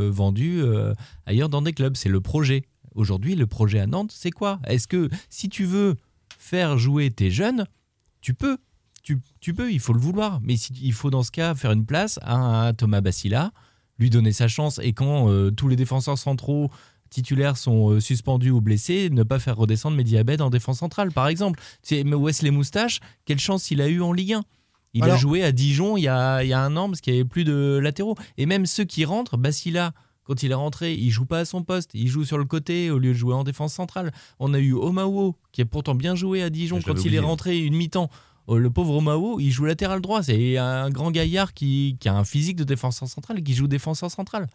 vendus ailleurs dans des clubs. C'est le projet. Aujourd'hui, le projet à Nantes, c'est quoi? Est-ce que si tu veux faire jouer tes jeunes, tu peux. Tu, tu peux, il faut le vouloir. Mais si, il faut dans ce cas faire une place à Thomas Bassila, lui donner sa chance. Et quand euh, tous les défenseurs centraux titulaires sont euh, suspendus ou blessés, ne pas faire redescendre Mehdi Abed en défense centrale, par exemple. C'est- mais Wesley Moustache, quelle chance il a eu en Ligue 1 il Alors- a joué à Dijon il y a, il y a un an parce qu'il n'y avait plus de latéraux. Et même ceux qui rentrent, Bassila, quand il est rentré, il joue pas à son poste, il joue sur le côté au lieu de jouer en défense centrale. On a eu Omao, qui a pourtant bien joué à Dijon quand il est rentré une mi-temps. Oh, Le pauvre Omao, il joue latéral droit. C'est un grand gaillard qui a un physique de défenseur central et qui joue défenseur central.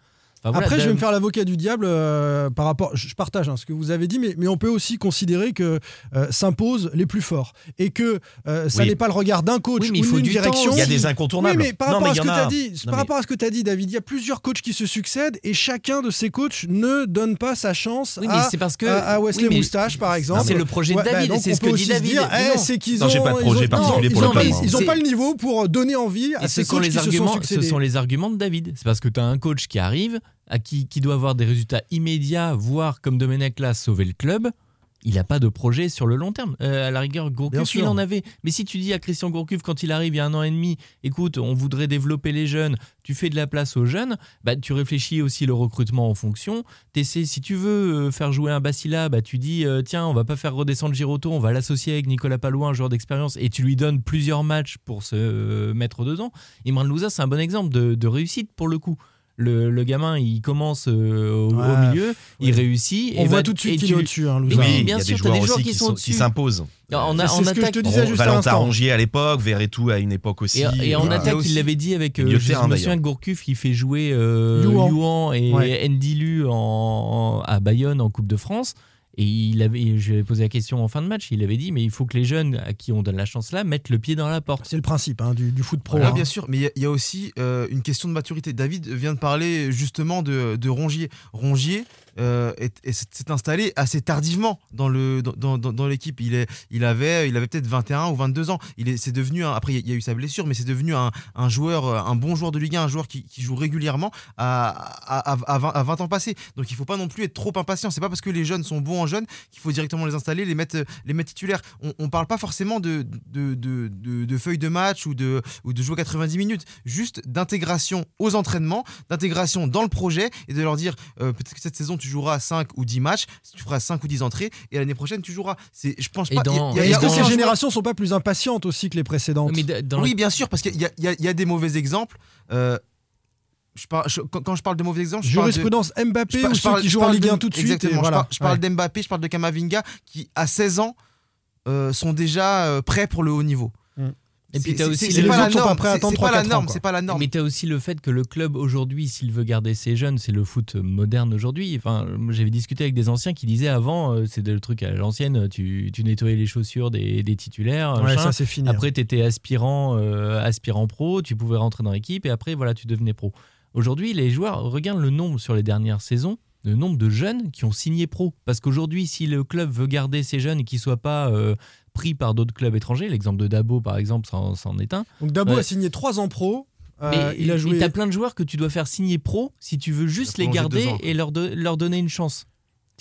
Enfin, voilà, Après, je vais me faire l'avocat du diable euh, par rapport. Je partage hein, ce que vous avez dit, mais, mais on peut aussi considérer que euh, s'imposent les plus forts et que euh, ça Oui. n'est pas le regard d'un coach Oui, mais ou il faut d'une du temps direction. Il y a des Oui, incontournables. mais par Non, rapport, mais à ce que a. as dit, Non, par mais- rapport à ce que tu as dit, David, il y a plusieurs coachs qui se succèdent et chacun de ces coachs ne donne pas sa chance Oui, mais à, parce que. à, Wesley oui, mais Moustache, par exemple. C'est le projet de Ouais, bah, David, et c'est ce que dit David. eh, non. c'est qu'ils ont, j'ai pas de ils projet particulier pour ils moi. Ils n'ont pas le niveau pour donner envie à ces coachs qui se sont arguments, ce succédés. sont les arguments de David. C'est parce que tu as un coach qui arrive, à qui, qui doit avoir des résultats immédiats, voire comme Domenech là, sauver le club. Il n'a pas de projet sur le long terme. Euh, à la rigueur, Gourcuff, il en avait. Mais si tu dis à Christian Gourcuff, quand il arrive il y a un an et demi, écoute, on voudrait développer les jeunes, tu fais de la place aux jeunes, bah, tu réfléchis aussi le recrutement en fonction. T'essaies- si tu veux euh, faire jouer un Bassila, bah, tu dis, euh, tiens, on va pas faire redescendre Giroto, on va l'associer avec Nicolas Palois, un joueur d'expérience, et tu lui donnes plusieurs matchs pour se euh, mettre dedans. Imran Louza, c'est un bon exemple de, de réussite pour le coup. Le, le gamin, il commence euh, au, au Ouais, milieu, il réussit. On et voit bah, tout de suite qu'il est au-dessus, hein. Oui, il y bien a sûr, des joueurs des joueurs aussi qui qui sont qui s'imposent. En, a- C'est en ce que je te disais juste à Valentin l'instant. Rongier à l'époque, Verretou à une époque aussi. Et, et en attaque, il l'avait dit avec. euh, je me souviens Gourcuff, il fait jouer euh, et Ouais. Ndilu en, en- à Bayonne en Coupe de France. Et il avait, je lui avais posé la question en fin de match. Il avait dit mais il faut que les jeunes à qui on donne la chance là mettent le pied dans la porte. C'est le principe hein, du, du foot pro. Voilà, hein. bien sûr, mais il y a- il y, a aussi euh, une question de maturité. David vient de parler justement de, de Rongier. Rongier euh, est- est- s'est installé assez tardivement dans l'équipe. Il avait il avait peut-être 21 ou 22 ans. C'est devenu après il y a eu sa blessure, mais c'est devenu un, joueur euh, un bon joueur de Ligue 1, un joueur qui, joue régulièrement à, à, à- à 20, à 20 ans passés. Donc il faut pas non plus être trop impatient. C'est pas parce que les jeunes sont bons en jeunes qu'il faut directement les installer, les mettre les titulaires. On, on parle pas forcément de feuilles de match ou de ou de jouer 90 minutes, juste d'intégration aux entraînements, d'intégration dans le projet et de leur dire euh, peut-être que cette saison tu joueras 5 ou 10 matchs, tu feras 5 ou 10 entrées et l'année prochaine tu joueras. C'est je pense Et pas Est-ce que ces générations sont pas plus impatientes aussi que les précédentes Mais dans Oui, la- bien sûr, parce qu'il y y y a des mauvais exemples. Euh, je parle, je- quand, je parle de mauvais exemples, je parle de- Jurisprudence Mbappé je par- ou je ceux parle- qui je jouent en Ligue de- 1 tout de suite. Exactement, et je voilà. parle, je parle Ouais. d'Mbappé, je parle de Kamavinga qui, à 16 ans, euh, sont déjà euh, prêts pour le haut niveau. Mm. Et puis t'as aussi les pas la autres sont pas prêts à attendre c'est pas la 3-4 ans, norme, quoi. c'est pas la norme. Mais tu as aussi le fait que le club aujourd'hui, s'il veut garder ses jeunes, c'est le foot moderne aujourd'hui. Enfin, j'avais discuté avec des anciens qui disaient avant, euh, c'est le truc à l'ancienne, tu, tu nettoyais les chaussures des, des titulaires. Ouais, machin. ça c'est fini. Après, tu étais aspirant, euh, aspirant pro, tu pouvais rentrer dans l'équipe et après, voilà, tu devenais pro. Aujourd'hui, les joueurs, regarde le nombre sur les dernières saisons, le nombre de jeunes qui ont signé pro. Parce qu'aujourd'hui, si le club veut garder ces jeunes et qu'ils ne soient pas euh, pris par d'autres clubs étrangers, l'exemple de Dabo, par exemple, c'en c'en est un. Donc Dabo Ouais. a signé 3 ans pro. Euh, Mais il a joué. tu as plein de joueurs que tu dois faire signer pro si tu veux juste Il a les garder et leur, do- leur donner une chance.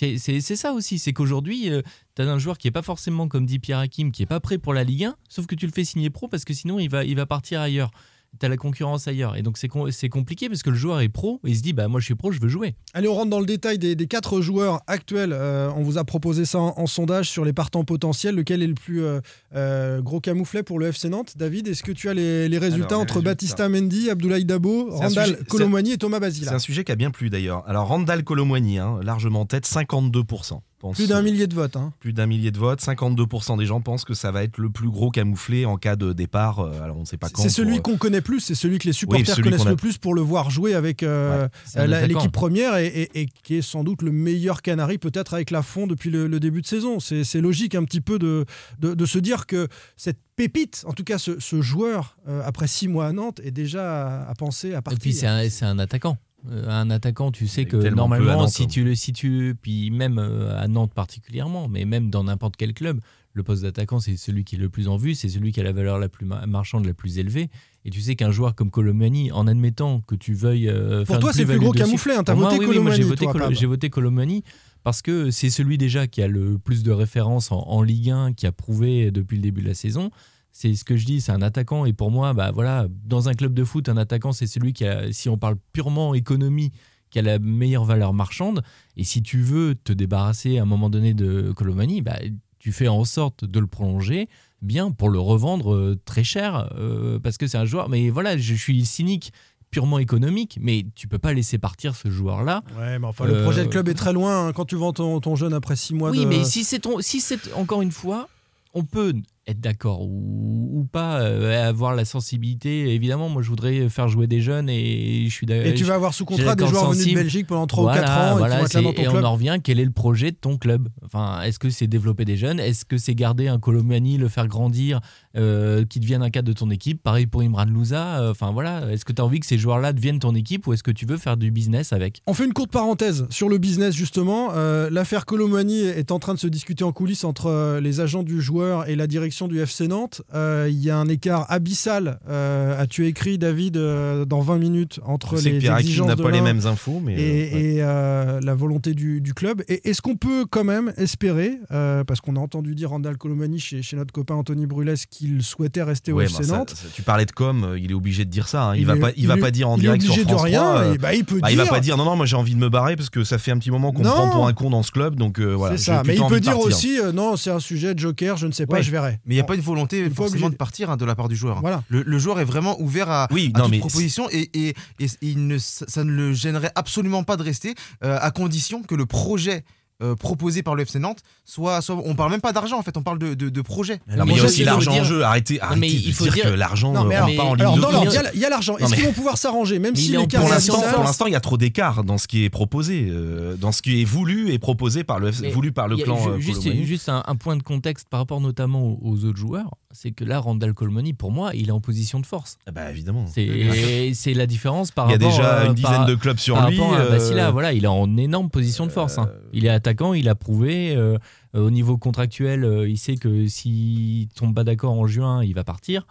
C'est c'est- c'est ça aussi, c'est qu'aujourd'hui, tu as un joueur qui est pas forcément, comme dit Pierre Hakim, qui est pas prêt pour la Ligue 1, sauf que tu le fais signer pro parce que sinon il va, il va partir ailleurs. Tu as la concurrence ailleurs. Et donc c'est com- c'est compliqué parce que le joueur est pro et il se dit bah moi je suis pro, je veux jouer. Allez, on rentre dans le détail des, des quatre joueurs actuels. Euh, on vous a proposé ça en, en sondage sur les partants potentiels. Lequel est le plus euh, euh, gros camouflet pour le FC Nantes? David, est-ce que tu as les, les résultats Alors, les entre résultats. Batista Mendy, Abdoulaye Dabo, C'est Randall sujet- c'est- Colomwani et Thomas C'est Basila un sujet qui a bien plu d'ailleurs. Alors Randall Colomwani, hein, largement en tête, 52%. Pense- Plus d'un millier de votes. hein. Plus d'un millier de votes, 52% des gens pensent que ça va être le plus gros camouflé en cas de départ. euh, Alors on ne sait pas quand. C'est celui pour- qu'on connaît plus, c'est celui que les supporters connaissent le plus pour le voir jouer avec euh, l'équipe première et, et- et qui est sans doute le meilleur Canari peut-être avec la fond depuis le, le début de saison. C'est logique un petit peu de, de, de se dire que cette pépite, en tout cas ce, ce joueur, euh, après six mois à Nantes, est déjà à, à penser à Et partir. puis c'est un, c'est un attaquant. Euh, un attaquant, tu sais que normalement, Nantes, si hein. tu le, si tu, puis même euh, à Nantes particulièrement, mais même dans n'importe quel club, le poste d'attaquant c'est celui qui est le plus en vue, c'est celui qui a la valeur la plus ma- marchande la plus élevée. Et tu sais qu'un joueur comme Colomani, en admettant que tu veuilles euh, Pour faire toi, c'est le plus gros dessus- camouflet. hein. T'as voté oui, oui, moi, j'ai Colomani, voté, j'ai voté Colomani parce que c'est celui déjà qui a le plus de références en, en Ligue 1, qui a prouvé depuis le début de la saison. C'est ce que je dis, c'est un attaquant. Et pour moi, bah voilà, dans un club de foot, un attaquant, c'est celui qui a, si on parle purement économie, qui a la meilleure valeur marchande. Et si tu veux te débarrasser à un moment donné de Colomani, bah, tu fais en sorte de le prolonger bien pour le revendre euh, très cher euh, parce que c'est un joueur. Mais voilà, je suis cynique purement économique, mais tu peux pas laisser partir ce joueur-là. Ouais, mais enfin, le Euh, projet de club est très loin hein, quand tu vends ton, ton jeune après six mois Oui, de. mais si c'est ton, si c'est encore une fois, on peut être d'accord ou, ou pas euh, avoir la sensibilité. Évidemment, moi, je voudrais faire jouer des jeunes et je suis d'accord. Et tu vas avoir sous contrat des joueurs venus de. Belgique pendant 3 Voilà, ou 4 ans voilà, et qui vont être là dans ton et club. on en revient. Quel est le projet de ton club? Enfin, est-ce que c'est développer des jeunes? Est-ce que c'est garder un Colomani, le faire grandir, euh, qui devienne un cadre de ton équipe? Pareil pour Imran Louza. euh, Enfin voilà, est-ce que tu as envie que ces joueurs-là deviennent ton équipe ou est-ce que tu veux faire du business avec? On fait une courte parenthèse sur le business justement. Euh, L'affaire Colomani est en train de se discuter en coulisses entre les agents du joueur et la direction du FC Nantes. Euh, Il y a un écart abyssal, euh, as-tu écrit David, euh, dans 20 minutes entre les Pierre exigences n'a de pas les l'un mêmes infos, mais. et, ouais. et, la volonté du, du club. Et est-ce qu'on peut quand même espérer, parce qu'on a entendu dire Randall Colomani chez, chez notre copain Anthony Brulès qu'il souhaitait rester au FC bah, Nantes ça- tu parlais de com, il est obligé de dire ça. hein. Il, va est- pas, il va est- pas dire en il direct sur France de rien. 3, euh, et bah, il peut bah, dire. il va pas dire non non moi j'ai envie de me barrer parce que ça fait un petit moment qu'on me prend pour un con dans ce club donc euh, voilà. ça. Mais il peut dire partir. aussi euh, non, c'est un sujet de joker, je ne sais pas, Ouais. je verrai. Mais il n'y a Bon, pas une volonté forcément obligé. de partir hein, de la part du joueur. Voilà. Le, le joueur est vraiment ouvert à, Oui, à non toute mais proposition et, et- et il ne, ça ne le gênerait absolument pas de rester euh, à condition que le projet euh, proposé par le FC Nantes soit, soit- on parle même pas d'argent en fait on parle de, de, de projet Non, mais il y a aussi de l'argent en jeu. Arrêtez, mais il de faut dire, dire- que l'argent Non, ne mais alors, pas en ligne alors, de l'ordre, il y a- il y a l'argent. Non, Est-ce mais- qu'ils vont pouvoir s'arranger, même Mais si Pour l'instant, abyssal pour l'instant, il y a trop d'écart dans ce qui est proposé, euh, dans ce qui est voulu et proposé par le, voulu par le clan. ju- euh, juste, un, un point de contexte par rapport notamment aux, aux autres joueurs, c'est que là, Randall Colmoni, pour moi, il est en position de force. Ah bah évidemment. C'est la différence par Il y a rapport déjà euh, une dizaine par- de clubs sur par lui. rapport à euh, voilà, il est en énorme position de force. hein. euh, Il est attaquant, il a prouvé. euh, euh, au niveau contractuel, euh, il sait que s'il tombe pas d'accord en juin, il va partir.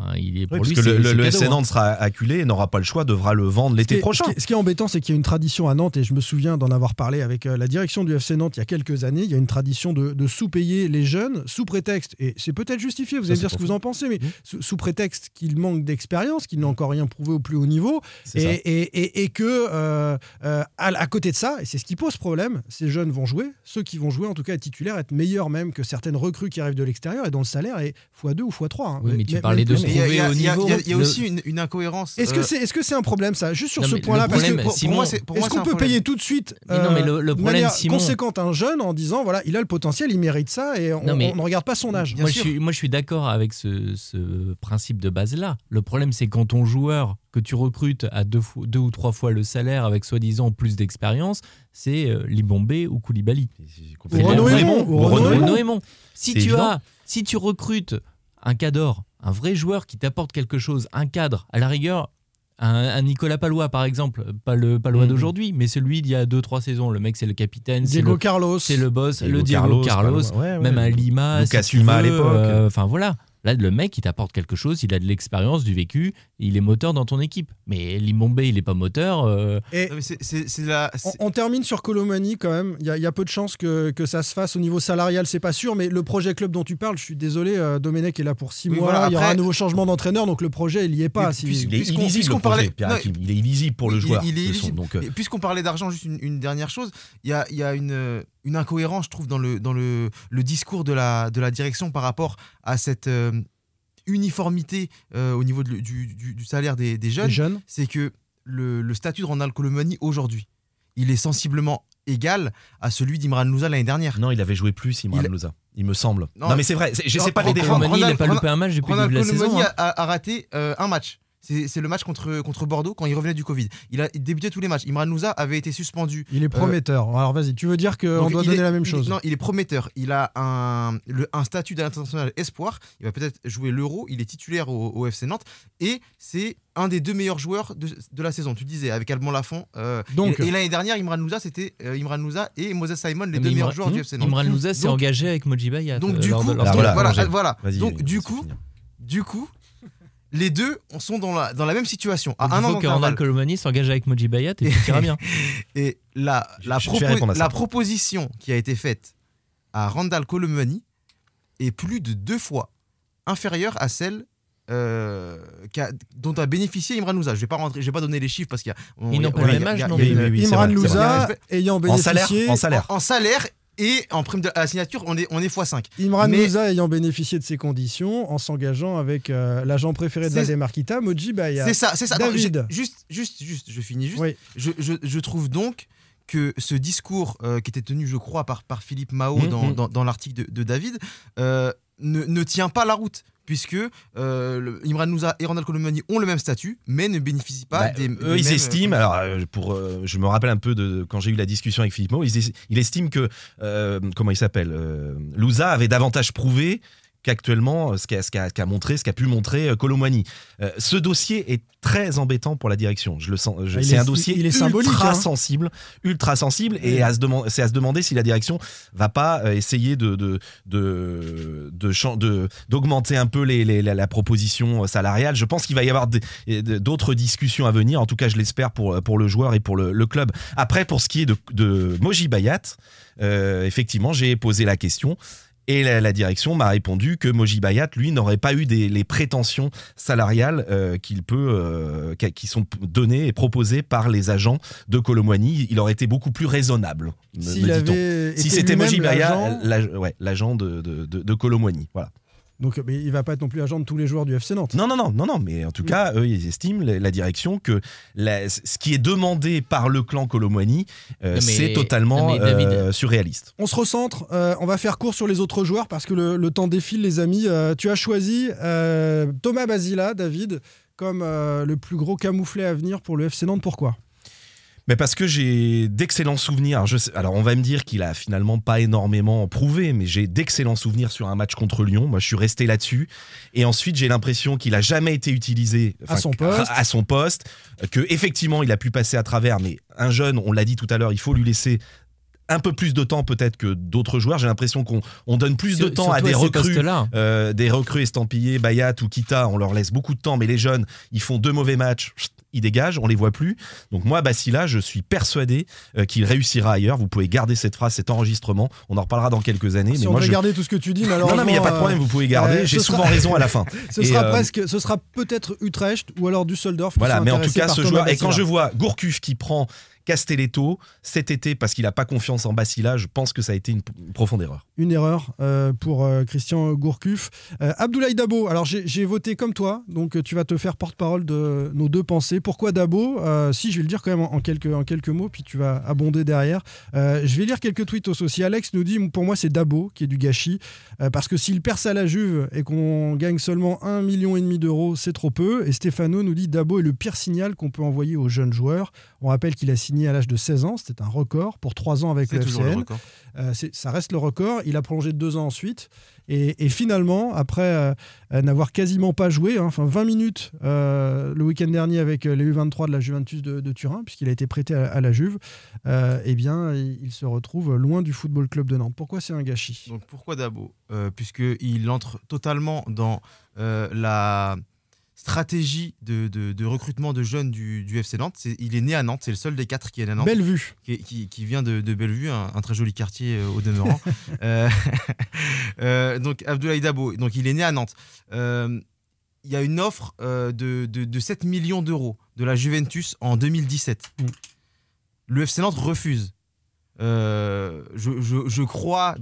Enfin, il est pour Oui, parce lui, que le, le- cadeau, FC hein. Nantes sera acculé et n'aura pas le choix, devra le vendre l'été prochain. ce qui est- ce qui est embêtant, c'est qu'il y a une tradition à Nantes, et je me souviens d'en avoir parlé avec euh, la direction du FC Nantes il y a quelques années. Il y a une tradition de, de sous-payer les jeunes sous prétexte, et c'est peut-être justifié, vous Ça, allez me dire ce que vous en pensez, mais Mmh. sous, sous prétexte qu'ils manquent d'expérience, qu'ils n'ont encore rien prouvé au plus haut niveau, et, et, et- et que euh, euh, à, à côté de ça, et c'est ce qui pose problème, ces jeunes vont jouer, ceux qui vont jouer en tout cas titulaires, être meilleurs même que certaines recrues qui arrivent de l'extérieur et dont le salaire est x2 ou x3. hein. Oui, mais tu parlais de il y a- Trouver au niveau, il y aussi une, une incohérence Est-ce que euh, c'est est -ce c'est un problème ça? Juste sur Non, ce point-là, parce que pour, Simon, pour moi est-ce qu'on peut payer tout de suite Mais non, mais le- le de problème, manière Simon- conséquente un jeune en disant voilà, il a le potentiel, il mérite ça et on, Non, mais- on ne regarde pas son âge. Moi, je suis, moi, je suis d'accord avec ce, ce principe de base-là. Le problème, c'est quand ton joueur que tu recrutes à deux, fois- deux ou trois fois le salaire avec soi-disant plus d'expérience, c'est euh, Libombé ou Koulibaly. Ou Renaud Aymon. Si tu évident. as, si tu recrutes un cadre, un vrai joueur qui t'apporte quelque chose, un cadre, à la rigueur, un, un Nicolas Palois par exemple, pas le Palois Mhm. d'aujourd'hui, mais celui d'il y a deux trois saisons. Le mec, c'est le capitaine, c'est Diego le, Carlos. c'est le boss, Diego le Diego Carlos, Carlos, ouais, ouais. même un Lima, Lucas si à l'époque. euh, Enfin voilà. Là, le mec, il t'apporte quelque chose, il a de l'expérience, du vécu, il est moteur dans ton équipe. Mais Limombe, il est pas moteur. euh, Et Non, mais c'est- c'est c'est la. on, c'est- on termine sur Colomani quand même. Il y, a- il y a peu de chances que, que ça se fasse au niveau salarial, c'est pas sûr. Mais le projet club dont tu parles, je suis désolé, euh, Domenech est là pour six Oui, mois. voilà, il y aura un nouveau changement d'entraîneur, donc le projet, il y est pas. Si- Il parlait- Pierre non. Il est illisible pour le il- joueur. Il, est euh, Puisqu'on parlait d'argent, juste une, une dernière chose, il y a, il y a une, euh, une incohérence, je trouve, dans le, dans le, le discours de la, de la direction par rapport à cette euh, uniformité euh, au niveau de du, du- du salaire des, des jeunes. jeunes. C'est que le, le statut de Ronald Colomani aujourd'hui, il est sensiblement égal à celui d'Imran Louza l'année dernière. Non, il avait joué plus, Imran Il- Louza. Il me semble. Non, Non, mais c'est vrai. Je non, sais pas les Ronald- défendre. Il n'a pas Ronald- loupé un match depuis le Ronald début de la Colomani saison. hein. a, a- a raté euh, un match. C'est le match contre, contre Bordeaux quand il revenait du Covid. Il a débuté tous les matchs. Imran Louza avait été suspendu. Il est prometteur. Alors vas-y, tu veux dire qu'on Euh, doit il donner est- la même il- chose? Non, il est prometteur. Il a un, le- un statut d'international espoir. Il va peut-être jouer l'Euro. Il est titulaire au, au FC Nantes. Et c'est un des deux meilleurs joueurs de, de la saison. Tu disais, avec Alban Lafont. euh, Donc- et et l'année dernière, Imran Louza, c'était euh, Imran Louza et Moses Simon, les Mais deux Imran- meilleurs joueurs du FC Nantes. Imran Louza s'est engagé avec Moji Bayat. Donc, euh, du coup, Ah, voilà, Donc, du coup, du coup, les deux sont dans la, dans la même situation. À un il an faut que Ronald d'intervalle. Colomani s'engage avec Moji Bayat et tout ira bien. (laughs) Et la, la, Je- propo- proposition qui a été faite à Randall Colomani est plus de deux fois inférieure à celle euh, dont a bénéficié Imran Louza. Je vais pas rentrer, je vais pas donner les chiffres parce qu'il y a. on- Ils n'ont pas le même âge non Imran Louza ayant En bénéficié. salaire, en salaire. En salaire et en prime de à la signature, on est, on est x5. Imran Mais- ayant bénéficié de ces conditions en s'engageant avec euh, l'agent préféré de Valdemar Kita, Moji Bayat. C'est ça, c'est ça. David. j'ai- juste, juste, juste, je finis juste. Oui. Je, je- je trouve donc que ce discours euh, qui était tenu, je crois, par, par Philippe Mao dans, mhm. dans- dans l'article de, de David, euh, ne, ne tient pas la route. Puisque euh, le- Imran Nouza et Ronald Colomani ont le même statut, mais ne bénéficient pas Bah, des. des eux, ils mêmes- estiment, alors euh, pour, euh, je me rappelle un peu de quand j'ai eu la discussion avec Philippe Mo, il estime que, comment il s'appelle, Louza avait davantage prouvé qu'actuellement, euh, ce qu'a montré, ce qu'a pu montrer euh, Colomwani. Euh, ce dossier est très embêtant pour la direction. Je le sens. Ah, C'est est- un dossier il est ultra hein. sensible, ultra sensible, et à se deman- c'est à se demander si la direction va pas euh, essayer de de de de chan- de- d'augmenter un peu les, les- la, la proposition salariale. Je pense qu'il va y avoir d'autres discussions à venir. En tout cas, je l'espère pour pour le joueur et pour le, le club. Après, pour ce qui est de, de Moji Bayat, euh, effectivement, j'ai posé la question. Et la, la direction m'a répondu que Moji Bayat, lui, n'aurait pas eu des, les prétentions salariales euh, qu'il peut, euh, qui sont données et proposées par les agents de Colomwani. Il aurait été beaucoup plus raisonnable, me- dit-on. Si c'était Moji Bayat, l'agent- ouais, de, de, de, de Colomwani. Voilà. Donc, mais il va pas être non plus agent de tous les joueurs du FC Nantes. Non, non, non, non, non, mais en tout cas, eux, ils estiment, la, la direction, que la- ce qui est demandé par le clan Colomwani, euh, c'est totalement non, mais David- euh, surréaliste. On se recentre, euh, on va faire court sur les autres joueurs parce que le, le temps défile, les amis. Euh, tu as choisi euh, Thomas Basila, David, comme euh, le plus gros camouflet à venir pour le FC Nantes. Pourquoi? Mais parce que j'ai d'excellents souvenirs. Alors, je sais- alors, on va me dire qu'il a finalement pas énormément prouvé, mais j'ai d'excellents souvenirs sur un match contre Lyon. Moi, je suis resté là-dessus. Et ensuite, j'ai l'impression qu'il a jamais été utilisé À son poste. à son poste, que effectivement, il a pu passer à travers. Mais un jeune, on l'a dit tout à l'heure, il faut lui laisser un peu plus de temps peut-être que d'autres joueurs. J'ai l'impression qu'on on donne plus de temps à surtout des recrues. Euh, des recrues estampillés, Bayat ou Kita, on leur laisse beaucoup de temps, mais les jeunes, ils font deux mauvais matchs, chut, ils dégagent, on les voit plus. Donc moi, Basila, je suis persuadé euh, qu'il réussira ailleurs. Vous pouvez garder cette phrase, cet enregistrement. On en reparlera dans quelques années. Si mais on moi, je... garder tout ce que tu dis, Non, malheureusement. non, mais il n'y a pas de problème, vous pouvez garder. euh, J'ai souvent raison à la fin. (laughs) Ce Et, sera euh, presque, ce sera peut-être Utrecht ou alors Düsseldorf. Voilà, mais en tout cas, ce joueur. Et quand je vois Gourcuff qui prend Castelletto cet été parce qu'il n'a pas confiance en Basila, je pense que ça a été une, profonde erreur. Une erreur euh, pour euh, Christian Gourcuff. Euh, Abdoulaye Dabo, alors j'ai voté comme toi, donc tu vas te faire porte-parole de nos deux pensées. Pourquoi Dabo? Si, je vais le dire quand même en, quelques, mots, puis tu vas abonder derrière. Je vais lire quelques tweets aussi. Alex nous dit, pour moi c'est Dabo qui est du gâchis, parce que s'il perce à la Juve et qu'on gagne seulement 1,5 million d'euros, c'est trop peu. Et Stéphano nous dit, Dabo est le pire signal qu'on peut envoyer aux jeunes joueurs. On rappelle qu'il a signé signé à l'âge de 16 ans. C'était un record pour 3 ans avec le FCN. Euh, ça reste le record. Il a prolongé de deux ans ensuite. Et, et finalement, après euh, euh, n'avoir quasiment pas joué, hein, enfin 20 minutes le week-end dernier avec les U23 de la Juventus de, de Turin, puisqu'il a été prêté à, à la Juve, eh bien, il, il se retrouve loin du Football Club de Nantes. Pourquoi c'est un gâchis? Donc pourquoi Dabo? Puisqu'il entre totalement dans la stratégie de, de- de recrutement de jeunes du, du FC Nantes. Il est né à Nantes, c'est le seul des quatre qui est né à Nantes. Belle vue. qui, qui- qui vient de, de Bellevue, un, un très joli quartier euh, au demeurant. (laughs) Euh, (laughs) euh, donc Abdoulaye Dabo, donc il est né à Nantes. Il y a une offre de, de- de 7 millions d'euros de la Juventus en 2017. Mm. Le FC Nantes refuse. Euh, je, crois,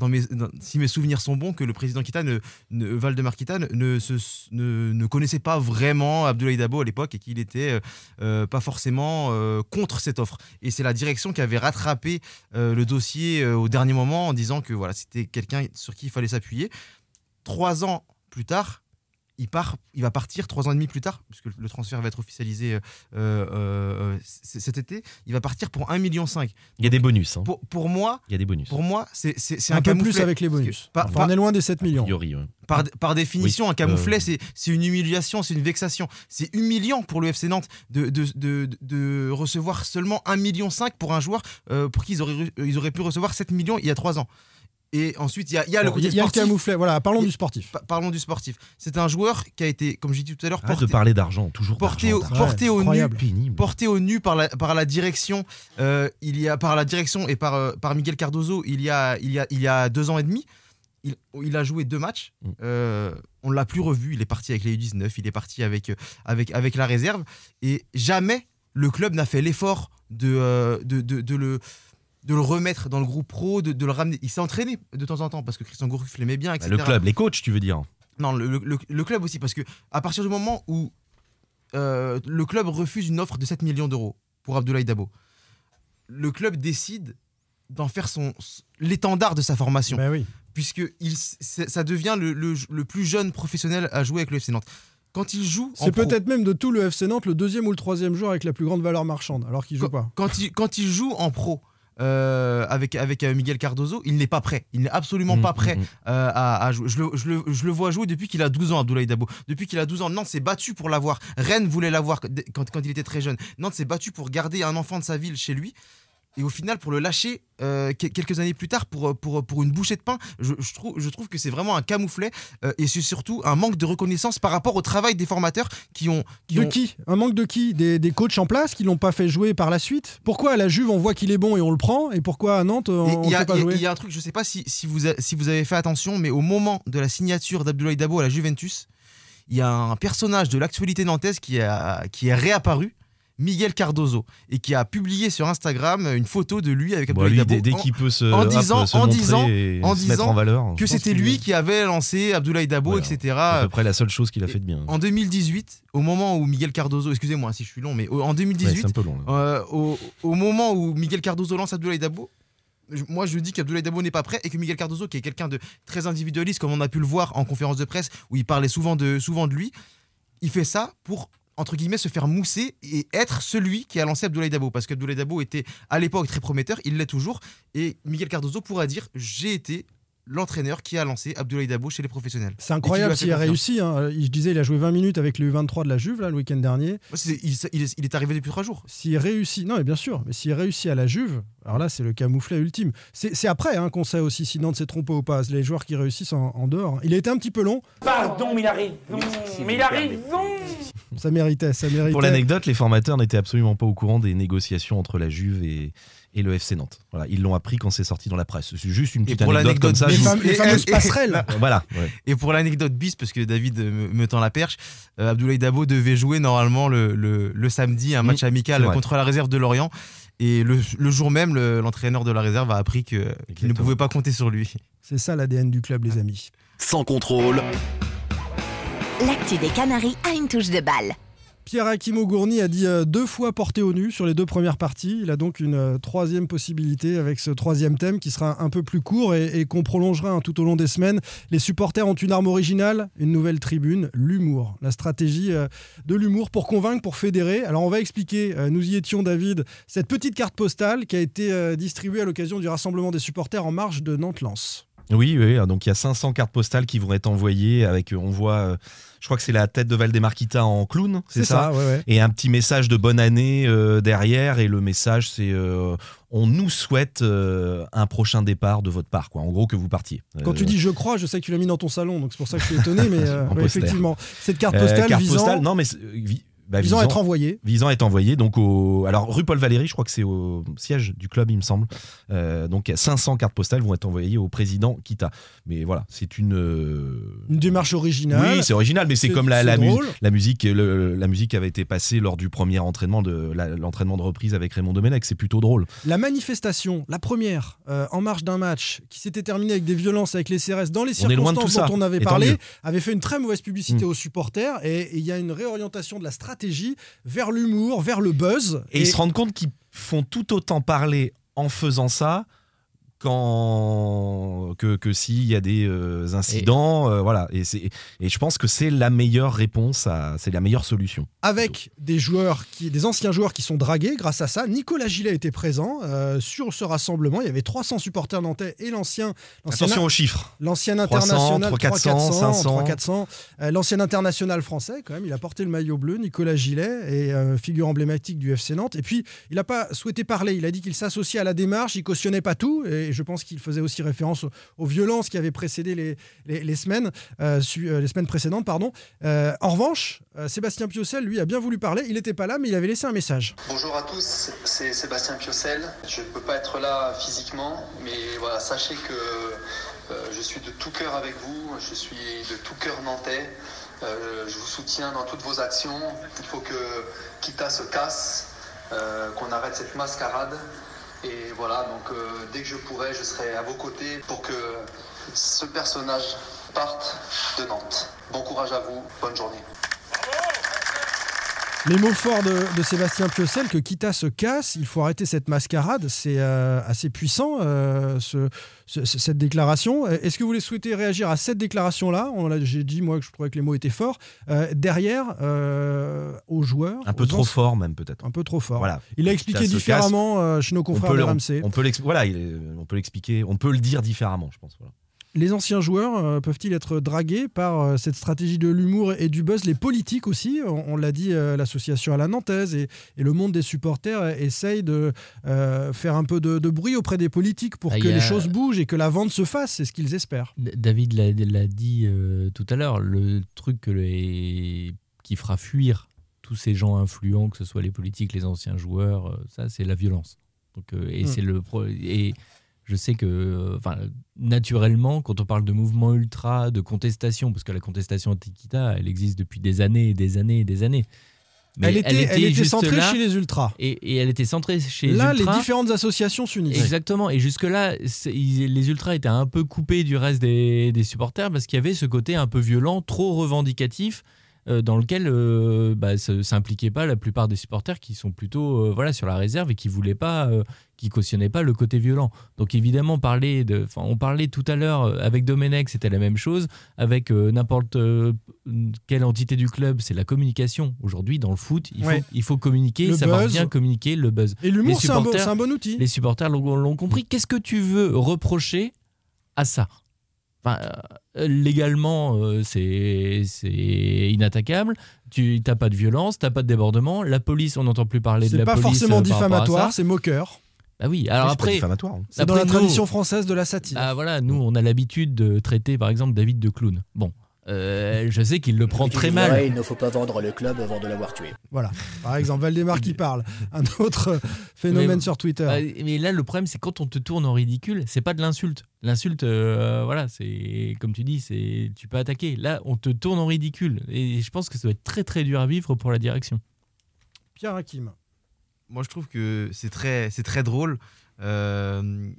si mes souvenirs sont bons, que le président Kita, ne, ne- Valdemar Kita, ne, ne, connaissait pas vraiment Abdoulaye Dabo à l'époque et qu'il était euh, euh, pas forcément contre cette offre. Et c'est la direction qui avait rattrapé le dossier au dernier moment en disant que voilà, c'était quelqu'un sur qui il fallait s'appuyer. Trois ans plus tard, il, part, il va partir, trois ans et demi plus tard, puisque le transfert va être officialisé euh, euh, euh, cet été, il va partir pour 1,5 million. Il y a des bonus. hein. Pour, pour moi, Il y a des bonus. pour moi, c'est Un, un, peu camouflet. plus avec les bonus. Par- Enfin, on est loin des 7 A millions. priori, ouais. par, par définition, Oui, un camouflet, euh, c'est- c'est une humiliation, c'est une vexation. C'est humiliant pour le FC Nantes de, de, de- de recevoir seulement 1,5 million pour un joueur euh, pour qui ils auraient, ils auraient pu recevoir 7 millions il y a 3 ans. Et ensuite, il y a, il y a le côté Il y a le sportif. camouflet. Voilà, parlons du sportif. Pa- Parlons du sportif. C'est un joueur qui a été, comme j'ai dit tout à l'heure, porté, de parler d'argent, toujours porté au, porté au nu porté au nu par la, par la direction euh, il y a par la direction et par, euh, par Miguel Cardozo il y a il y a il y a deux ans et demi il, il a joué deux matchs Mm. Euh, on l'a plus revu il est parti avec les U19 il est parti avec euh, avec avec la réserve et jamais le club n'a fait l'effort de, euh, de, de, de le de le remettre dans le groupe pro, de, de le ramener. Il s'est entraîné de temps en temps parce que Christian Gourcuff l'aimait bien, Bah, etc. Le club, les coachs, tu veux dire Non, le, le- club aussi, parce que à partir du moment où euh, le club refuse une offre de 7 millions d'euros pour Abdoulaye Dabo, le club décide d'en faire son l'étendard de sa formation, Ben oui. puisque il, ça devient le, le- le plus jeune professionnel à jouer avec le FC Nantes. Quand il joue, C'est pro- peut-être même de tout le FC Nantes le deuxième ou le troisième joueur avec la plus grande valeur marchande, alors qu'il joue pas. quand il, quand il joue en pro euh, avec, avec euh, Miguel Cardozo, il n'est pas prêt. Il n'est absolument Mm, pas prêt mm, mm. euh, à, à jouer. Je le, je le- je le vois jouer depuis qu'il a 12 ans, Abdoulaye Dabo. Depuis qu'il a 12 ans, Nantes s'est battu pour l'avoir. Rennes voulait l'avoir quand, quand il était très jeune. Nantes s'est battu pour garder un enfant de sa ville chez lui. Et au final, pour le lâcher euh, que- quelques années plus tard pour, pour, pour une bouchée de pain, je, je trouve, je trouve que c'est vraiment un camouflet euh, et c'est surtout un manque de reconnaissance par rapport au travail des formateurs qui ont. Qui De ont- qui? Un manque de qui? Des, des coachs en place qui l'ont pas fait jouer par la suite? Pourquoi à la Juve on voit qu'il est bon et on le prend Et pourquoi à Nantes on ne fait pas il y a- jouer? il y a un truc, je sais pas si, si, vous, a- si vous avez fait attention, mais au moment de la signature d'Abdoulaye Dabo à la Juventus, il y a un personnage de l'actualité nantaise qui, a, qui est réapparu, Miguel Cardozo, et qui a publié sur Instagram une photo de lui avec Bon, lui, Dabo. dès, qu'il peut se, en disant- se en disant- disant valeur, que c'était lui qui avait lancé Abdoulaye Dabo, Voilà. etc. à peu près la seule chose qu'il a fait de bien. En 2018, au moment où Miguel Cardozo, excusez-moi si je suis long, mais en Ouais, 2018, c'est un peu long. là. euh, au, au moment où Miguel Cardozo lance Abdoulaye Dabo, moi je dis qu'Abdoulaye Dabo n'est pas prêt et que Miguel Cardozo, qui est quelqu'un de très individualiste, comme on a pu le voir en conférence de presse où il parlait souvent de, souvent de lui, il fait ça pour entre guillemets se faire mousser et être celui qui a lancé Abdoulaye Dabo. Parce qu'Abdoulaye Dabo était à l'époque très prometteur, il l'est toujours. Et Miguel Cardozo pourra dire j'ai été l'entraîneur qui a lancé Abdoulaye Dabo chez les professionnels. C'est incroyable s'il a a réussi. hein. Je disais, il a joué 20 minutes avec le U23 de la Juve là, le week-end dernier. Il, il est- il est arrivé depuis trois jours. S'il réussit, non, mais bien sûr, mais s'il réussit à la Juve, alors là, c'est le camouflet ultime. C'est après hein, qu'on sait aussi si Nantes s'est trompé ou pas. Les joueurs qui réussissent en, en dehors. Il a été un petit peu long. Pardon, mais il arrive. Non, mais il arrive. Non. Ça méritait, ça méritait. Pour l'anecdote, les formateurs n'étaient absolument pas au courant des négociations entre la Juve et, et le FC Nantes. Voilà, ils l'ont appris quand c'est sorti dans la presse. C'est juste une petite pour anecdote comme ça. les, et- fameuses et- passerelles. (laughs) Voilà. ouais. Et pour l'anecdote bis, parce que David me, me tend la perche, euh, Abdoulaye Dabo devait jouer normalement le, le- le samedi un match Mmh, amical contre la réserve de Lorient. Et le, le jour même, le- l'entraîneur de la réserve a appris que- qu'il ne pouvait pas compter sur lui. C'est ça l'ADN du club, les amis. Sans contrôle. L'actu des Canaries a une touche de balle. Pierre Hakim Gourny a dit euh, deux fois porté au nu sur les deux premières parties. Il a donc une euh, troisième possibilité avec ce troisième thème qui sera un peu plus court et, qu'on prolongera hein, tout au long des semaines. Les supporters ont une arme originale, une nouvelle tribune, l'humour. La stratégie euh, de l'humour pour convaincre, pour fédérer. Alors on va expliquer, nous y étions David, cette petite carte postale qui a été distribuée à l'occasion du rassemblement des supporters en marge de Nantes-Lens. Oui, oui, donc il y a 500 cartes postales qui vont être envoyées avec, on voit, euh, je crois que c'est la tête de Valdemarquita en clown, c'est ça, ouais, ouais. Et un petit message de bonne année euh, derrière, et le message c'est euh, on nous souhaite euh, un prochain départ de votre part, quoi. En gros que vous partiez. Quand Euh, tu dis je crois, je sais que tu l'as mis dans ton salon, donc c'est pour ça que je suis étonné, (laughs) mais euh, effectivement, cette carte euh, postale carte visant, postale, non mais bah, visant à visant- être envoyée. visant à être envoyé donc au alors rue Paul Valéry je crois que c'est au siège du club il me semble Euh, donc 500 cartes postales vont être envoyées au président Kita mais voilà c'est une euh, Une démarche originale. oui c'est original mais c'est comme la, c'est la, mu- drôle. la musique le- la musique avait été passée lors du premier entraînement de l'entraînement de reprise avec Raymond Domenech c'est plutôt drôle La manifestation, la première, euh, en marge d'un match qui s'était terminée avec des violences avec les CRS dans les On circonstances ça, dont on avait parlé, avait fait une très mauvaise publicité Mm. aux supporters et il y a une réorientation de la stratégie vers l'humour, vers le buzz. et, ils se rendent compte qu'ils font tout autant parler en faisant ça quand que, que s'il y a des euh, incidents euh, voilà et c'est et je pense que c'est la meilleure réponse à c'est la meilleure solution avec des joueurs qui, des anciens joueurs qui sont dragués grâce à ça. Nicolas Gillet était présent euh, sur ce rassemblement. Il y avait 300 supporters nantais et l'ancien, l'ancien- attention aux chiffres l'ancien 300, international 300, 500. 300, euh, l'ancien international français quand même. Il a porté le maillot bleu, Nicolas Gillet, et figure emblématique du FC Nantes. Et puis il n'a pas souhaité parler. Il a dit qu'il s'associait à la démarche. Il cautionnait pas tout, et je pense qu'il faisait aussi référence aux, violences qui avaient précédé les, semaines, euh, euh, les semaines précédentes, pardon. Euh, en revanche, Sébastien Piocel, lui, a bien voulu parler. Il n'était pas là, mais il avait laissé un message. Bonjour à tous, c'est Sébastien Piocel. Je ne peux pas être là physiquement, mais voilà, sachez que je suis de tout cœur avec vous, je suis de tout cœur nantais. Je vous soutiens dans toutes vos actions. Il faut que Kita se casse, qu'on arrête cette mascarade. Et voilà, donc euh, dès que je pourrai, je serai à vos côtés pour que ce personnage parte de Nantes. Bon courage à vous, bonne journée. Les mots forts de, de Sébastien Piocel, que Kita se casse, il faut arrêter cette mascarade, c'est euh, assez puissant, euh, ce- ce- ce- cette déclaration. Est-ce que vous voulez souhaiter réagir à cette déclaration-là? On l'a- J'ai dit, moi, que je trouvais que les mots étaient forts. Euh, derrière, euh, aux joueurs... un peu trop fort même peut-être Un peu trop fort. voilà Il a Kita expliqué différemment euh, chez nos on confrères peut, de on, RMC. on peut l'ex- voilà on peut l'expliquer on peut le dire différemment je pense voilà. Les anciens joueurs euh, peuvent-ils être dragués par euh, cette stratégie de l'humour et du buzz? Les politiques aussi, on, on l'a dit, euh, l'association à la Nantaise et, et le monde des supporters euh, essaye de faire un peu de, de bruit auprès des politiques pour Ah, que a- les choses bougent et que la vente se fasse, c'est ce qu'ils espèrent. David l'a dit tout à l'heure, le truc que les- qui fera fuir tous ces gens influents, que ce soit les politiques, les anciens joueurs, ça c'est la violence. Donc, et Mm. c'est le pro- et je sais que, enfin, naturellement, quand on parle de mouvement ultra, de contestation, parce que la contestation anti-Kita, elle existe depuis des années et des années et des années. Mais elle était, elle était juste centrée là, chez les ultras. et, et elle était centrée chez Là, les les ultras. différentes associations s'unissent. Exactement. Et jusque-là, les ultras étaient un peu coupés du reste des, des supporters parce qu'il y avait ce côté un peu violent, trop revendicatif, dans lequel euh, bah, se- s'impliquaient pas la plupart des supporters qui sont plutôt euh, voilà, sur la réserve et qui voulaient pas, euh, qui cautionnaient pas le côté violent. Donc évidemment, parler de, enfin, on parlait tout à l'heure euh, avec Domenech, c'était la même chose. Avec euh, n'importe euh, quelle entité du club, c'est la communication. Aujourd'hui, dans le foot, il faut, il faut communiquer, savoir bien communiquer, le buzz. Et l'humour, c'est un, bon- un outil. Les supporters l'ont compris. Qu'est-ce que tu veux reprocher à ça? Enfin, euh, légalement, euh, c'est c'est inattaquable. Tu n'as pas de violence, t'as pas de débordement. La police, on n'entend plus parler de C'est la pas police. forcément euh, par rapport à diffamatoire, ça. c'est moqueur. Bah oui. Alors C'est pas après, diffamatoire. C'est dans la nous- tradition française de la satire. Ah voilà, nous on a l'habitude de traiter par exemple David de clown. Bon, euh, je sais qu'il le prend très mal. Il ne faut pas vendre le club avant de l'avoir tué. Voilà. Par exemple, Valdemar qui parle. Un autre phénomène Mais- sur Twitter. Bah, mais là, le problème, c'est quand on te tourne en ridicule, c'est pas de l'insulte. L'insulte, euh, voilà, c'est comme tu dis, c'est tu peux attaquer. Là, on te tourne en ridicule, et je pense que ça doit être très très dur à vivre pour la direction. Pierre Hakim. Moi, je trouve que c'est très, c'est très drôle. Euh,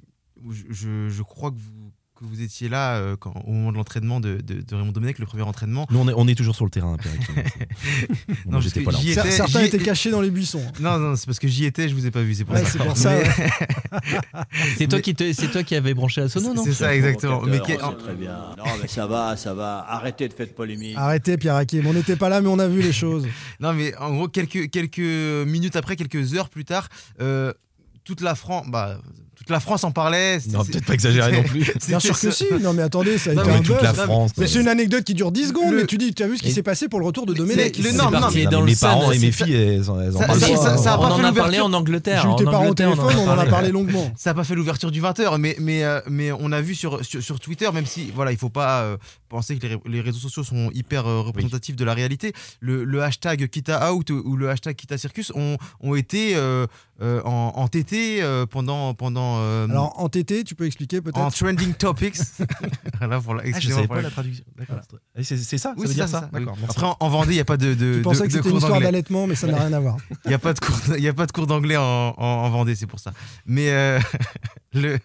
je, je- je crois que vous, que vous étiez là euh, quand, au moment de l'entraînement de, de, de Raymond Domenech, le premier entraînement. Nous, on est, on est toujours sur le terrain. (laughs) Bon, Non, j'étais pas là. étais- Certains étaient cachés dans les buissons. Non, non, c'est parce que j'y étais, je vous ai pas vu, c'est pour Ouais, ça. c'est pour ça, Mais- (laughs) C'est toi qui te- c'est toi qui avais branché la sono, non C'est ça, exactement. Mais très bien. Non, mais ça va, ça va. Arrêtez de faire de polémique. Arrêtez, Pierre Hakim. On n'était pas là, mais on a vu les choses. (laughs) Non, mais en gros, quelques, quelques minutes après, quelques heures plus tard, euh, toute la France, bah, toute la France en parlait. Non, peut-être pas exagérer non plus. Bien sûr que si. Non, mais attendez, ça a Non, été mais un toute buzz. la France. Mais c'est une anecdote qui dure 10 secondes, Le- mais tu dis, tu as vu ce qui s'est passé pour le retour de Domenech. le- non, non, parti mais- dans Non, le mes parents et mes filles, elles, en Ça- parlent ça- pas. ça- ça a on pas en fait a parlé l'ouverture. en Angleterre. Jules, En tes parents au téléphone, on en a parlé. longuement. Ça n'a pas fait l'ouverture du 20h, mais, mais, euh, mais on a vu sur, Twitter, même si voilà, il faut pas euh, penser que les, ré- les réseaux sociaux sont hyper euh, représentatifs de la réalité, le, hashtag Kita Out ou le hashtag Kita Circus ont, été euh, euh, en, en TT euh, pendant. pendant euh, Alors, en TT, tu peux expliquer en peut-être trending topics. (laughs) pour la, Ah, je excusez-moi savais pour pas la- traduction. C'est ça Oui, Ça veut c'est dire ça, oui. Après, en, en Vendée, il n'y a pas de, de, Tu pensais de- que c'était une histoire d'allaitement, mais ça n'a rien à voir. (laughs) Il n'y a pas de cours, il a pas de cours d'anglais en, en, en Vendée, c'est pour ça. Mais euh, (laughs) le,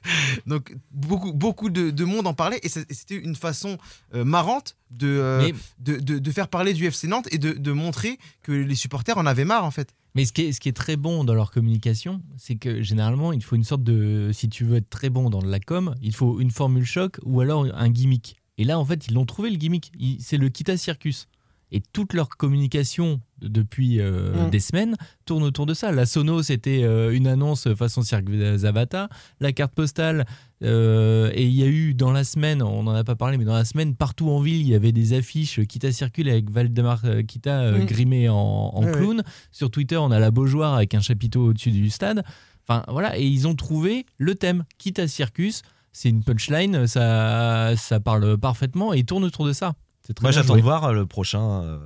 donc beaucoup, beaucoup de, de monde en parlait et c'était une façon euh, marrante de, euh, Mais- de, de, de faire parler du FC Nantes et de, de montrer que les supporters en avaient marre en fait. Mais ce qui, est, ce qui est très bon dans leur communication, c'est que généralement, il faut une sorte de. Si tu veux être très bon dans de la com, il faut une formule choc ou alors un gimmick. Et là, en fait, ils l'ont trouvé le gimmick. C'est le Kita Circus. Et toute leur communication depuis euh, Mm. des semaines tourne autour de ça. La Sono, c'était euh, une annonce façon Cirque Zavata. La carte postale, euh, et il y a eu dans la semaine, on n'en a pas parlé, mais dans la semaine, partout en ville, il y avait des affiches Kita Circule avec Valdemar Kita euh, Mm. grimé en, clown. Sur Twitter, on a la Beaujoire avec un chapiteau au-dessus du stade. Enfin, voilà, et ils ont trouvé le thème Kita Circus. C'est une punchline, ça, ça parle parfaitement et tourne autour de ça. C'est très Moi, j'attends de voir le prochain, euh,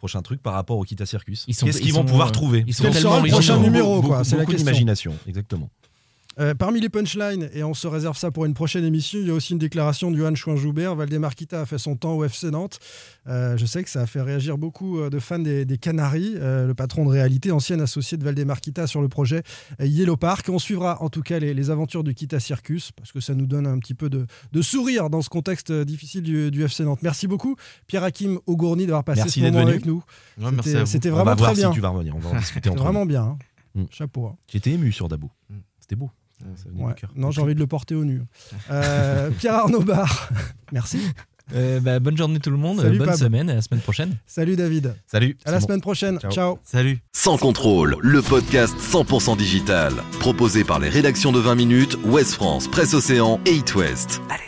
prochain truc par rapport au Kita Circus. Qu'est-ce ils qu'ils vont pouvoir euh, trouver ils sont Quel tellement sera le prochain numéro, quoi, c'est la question. d'imagination, exactement. Euh, parmi les punchlines, et on se réserve ça pour une prochaine émission, il y a aussi une déclaration de Johan Chouin-Joubert. Valdemar Kita a fait son temps au FC Nantes. Euh, je sais que ça a fait réagir beaucoup euh, de fans des, des Canaries. Euh, le patron de réalité, ancien associé de Valdemar Kita sur le projet Yellow Park. On suivra en tout cas les, les aventures du Kita Circus, parce que ça nous donne un petit peu de, de sourire dans ce contexte difficile du, du FC Nantes. Merci beaucoup, Pierre-Hakim Augourni, d'avoir passé Merci ce moment venu. avec nous. Ouais, merci C'était- On vraiment voir très bien. si tu vas revenir. On va en (laughs) discuter C'était entre vraiment nous. bien. hein. Mm. Chapeau. hein. J'étais ému sur Dabo. Mm. C'était beau. Ça venait Ouais. du cœur. Non, j'ai envie de le porter au nu. (laughs) Euh, Pierre Arnaud Bar, (laughs) merci. Euh, bah, bonne journée tout le monde, Salut, bonne Pab. semaine et à la semaine prochaine. Salut David. Salut. À la bon. semaine prochaine. Ciao. Ciao. Salut. Sans contrôle, le podcast 100% digital. Proposé par les rédactions de 20 minutes, Ouest France, Presse Océan et It West. Allez,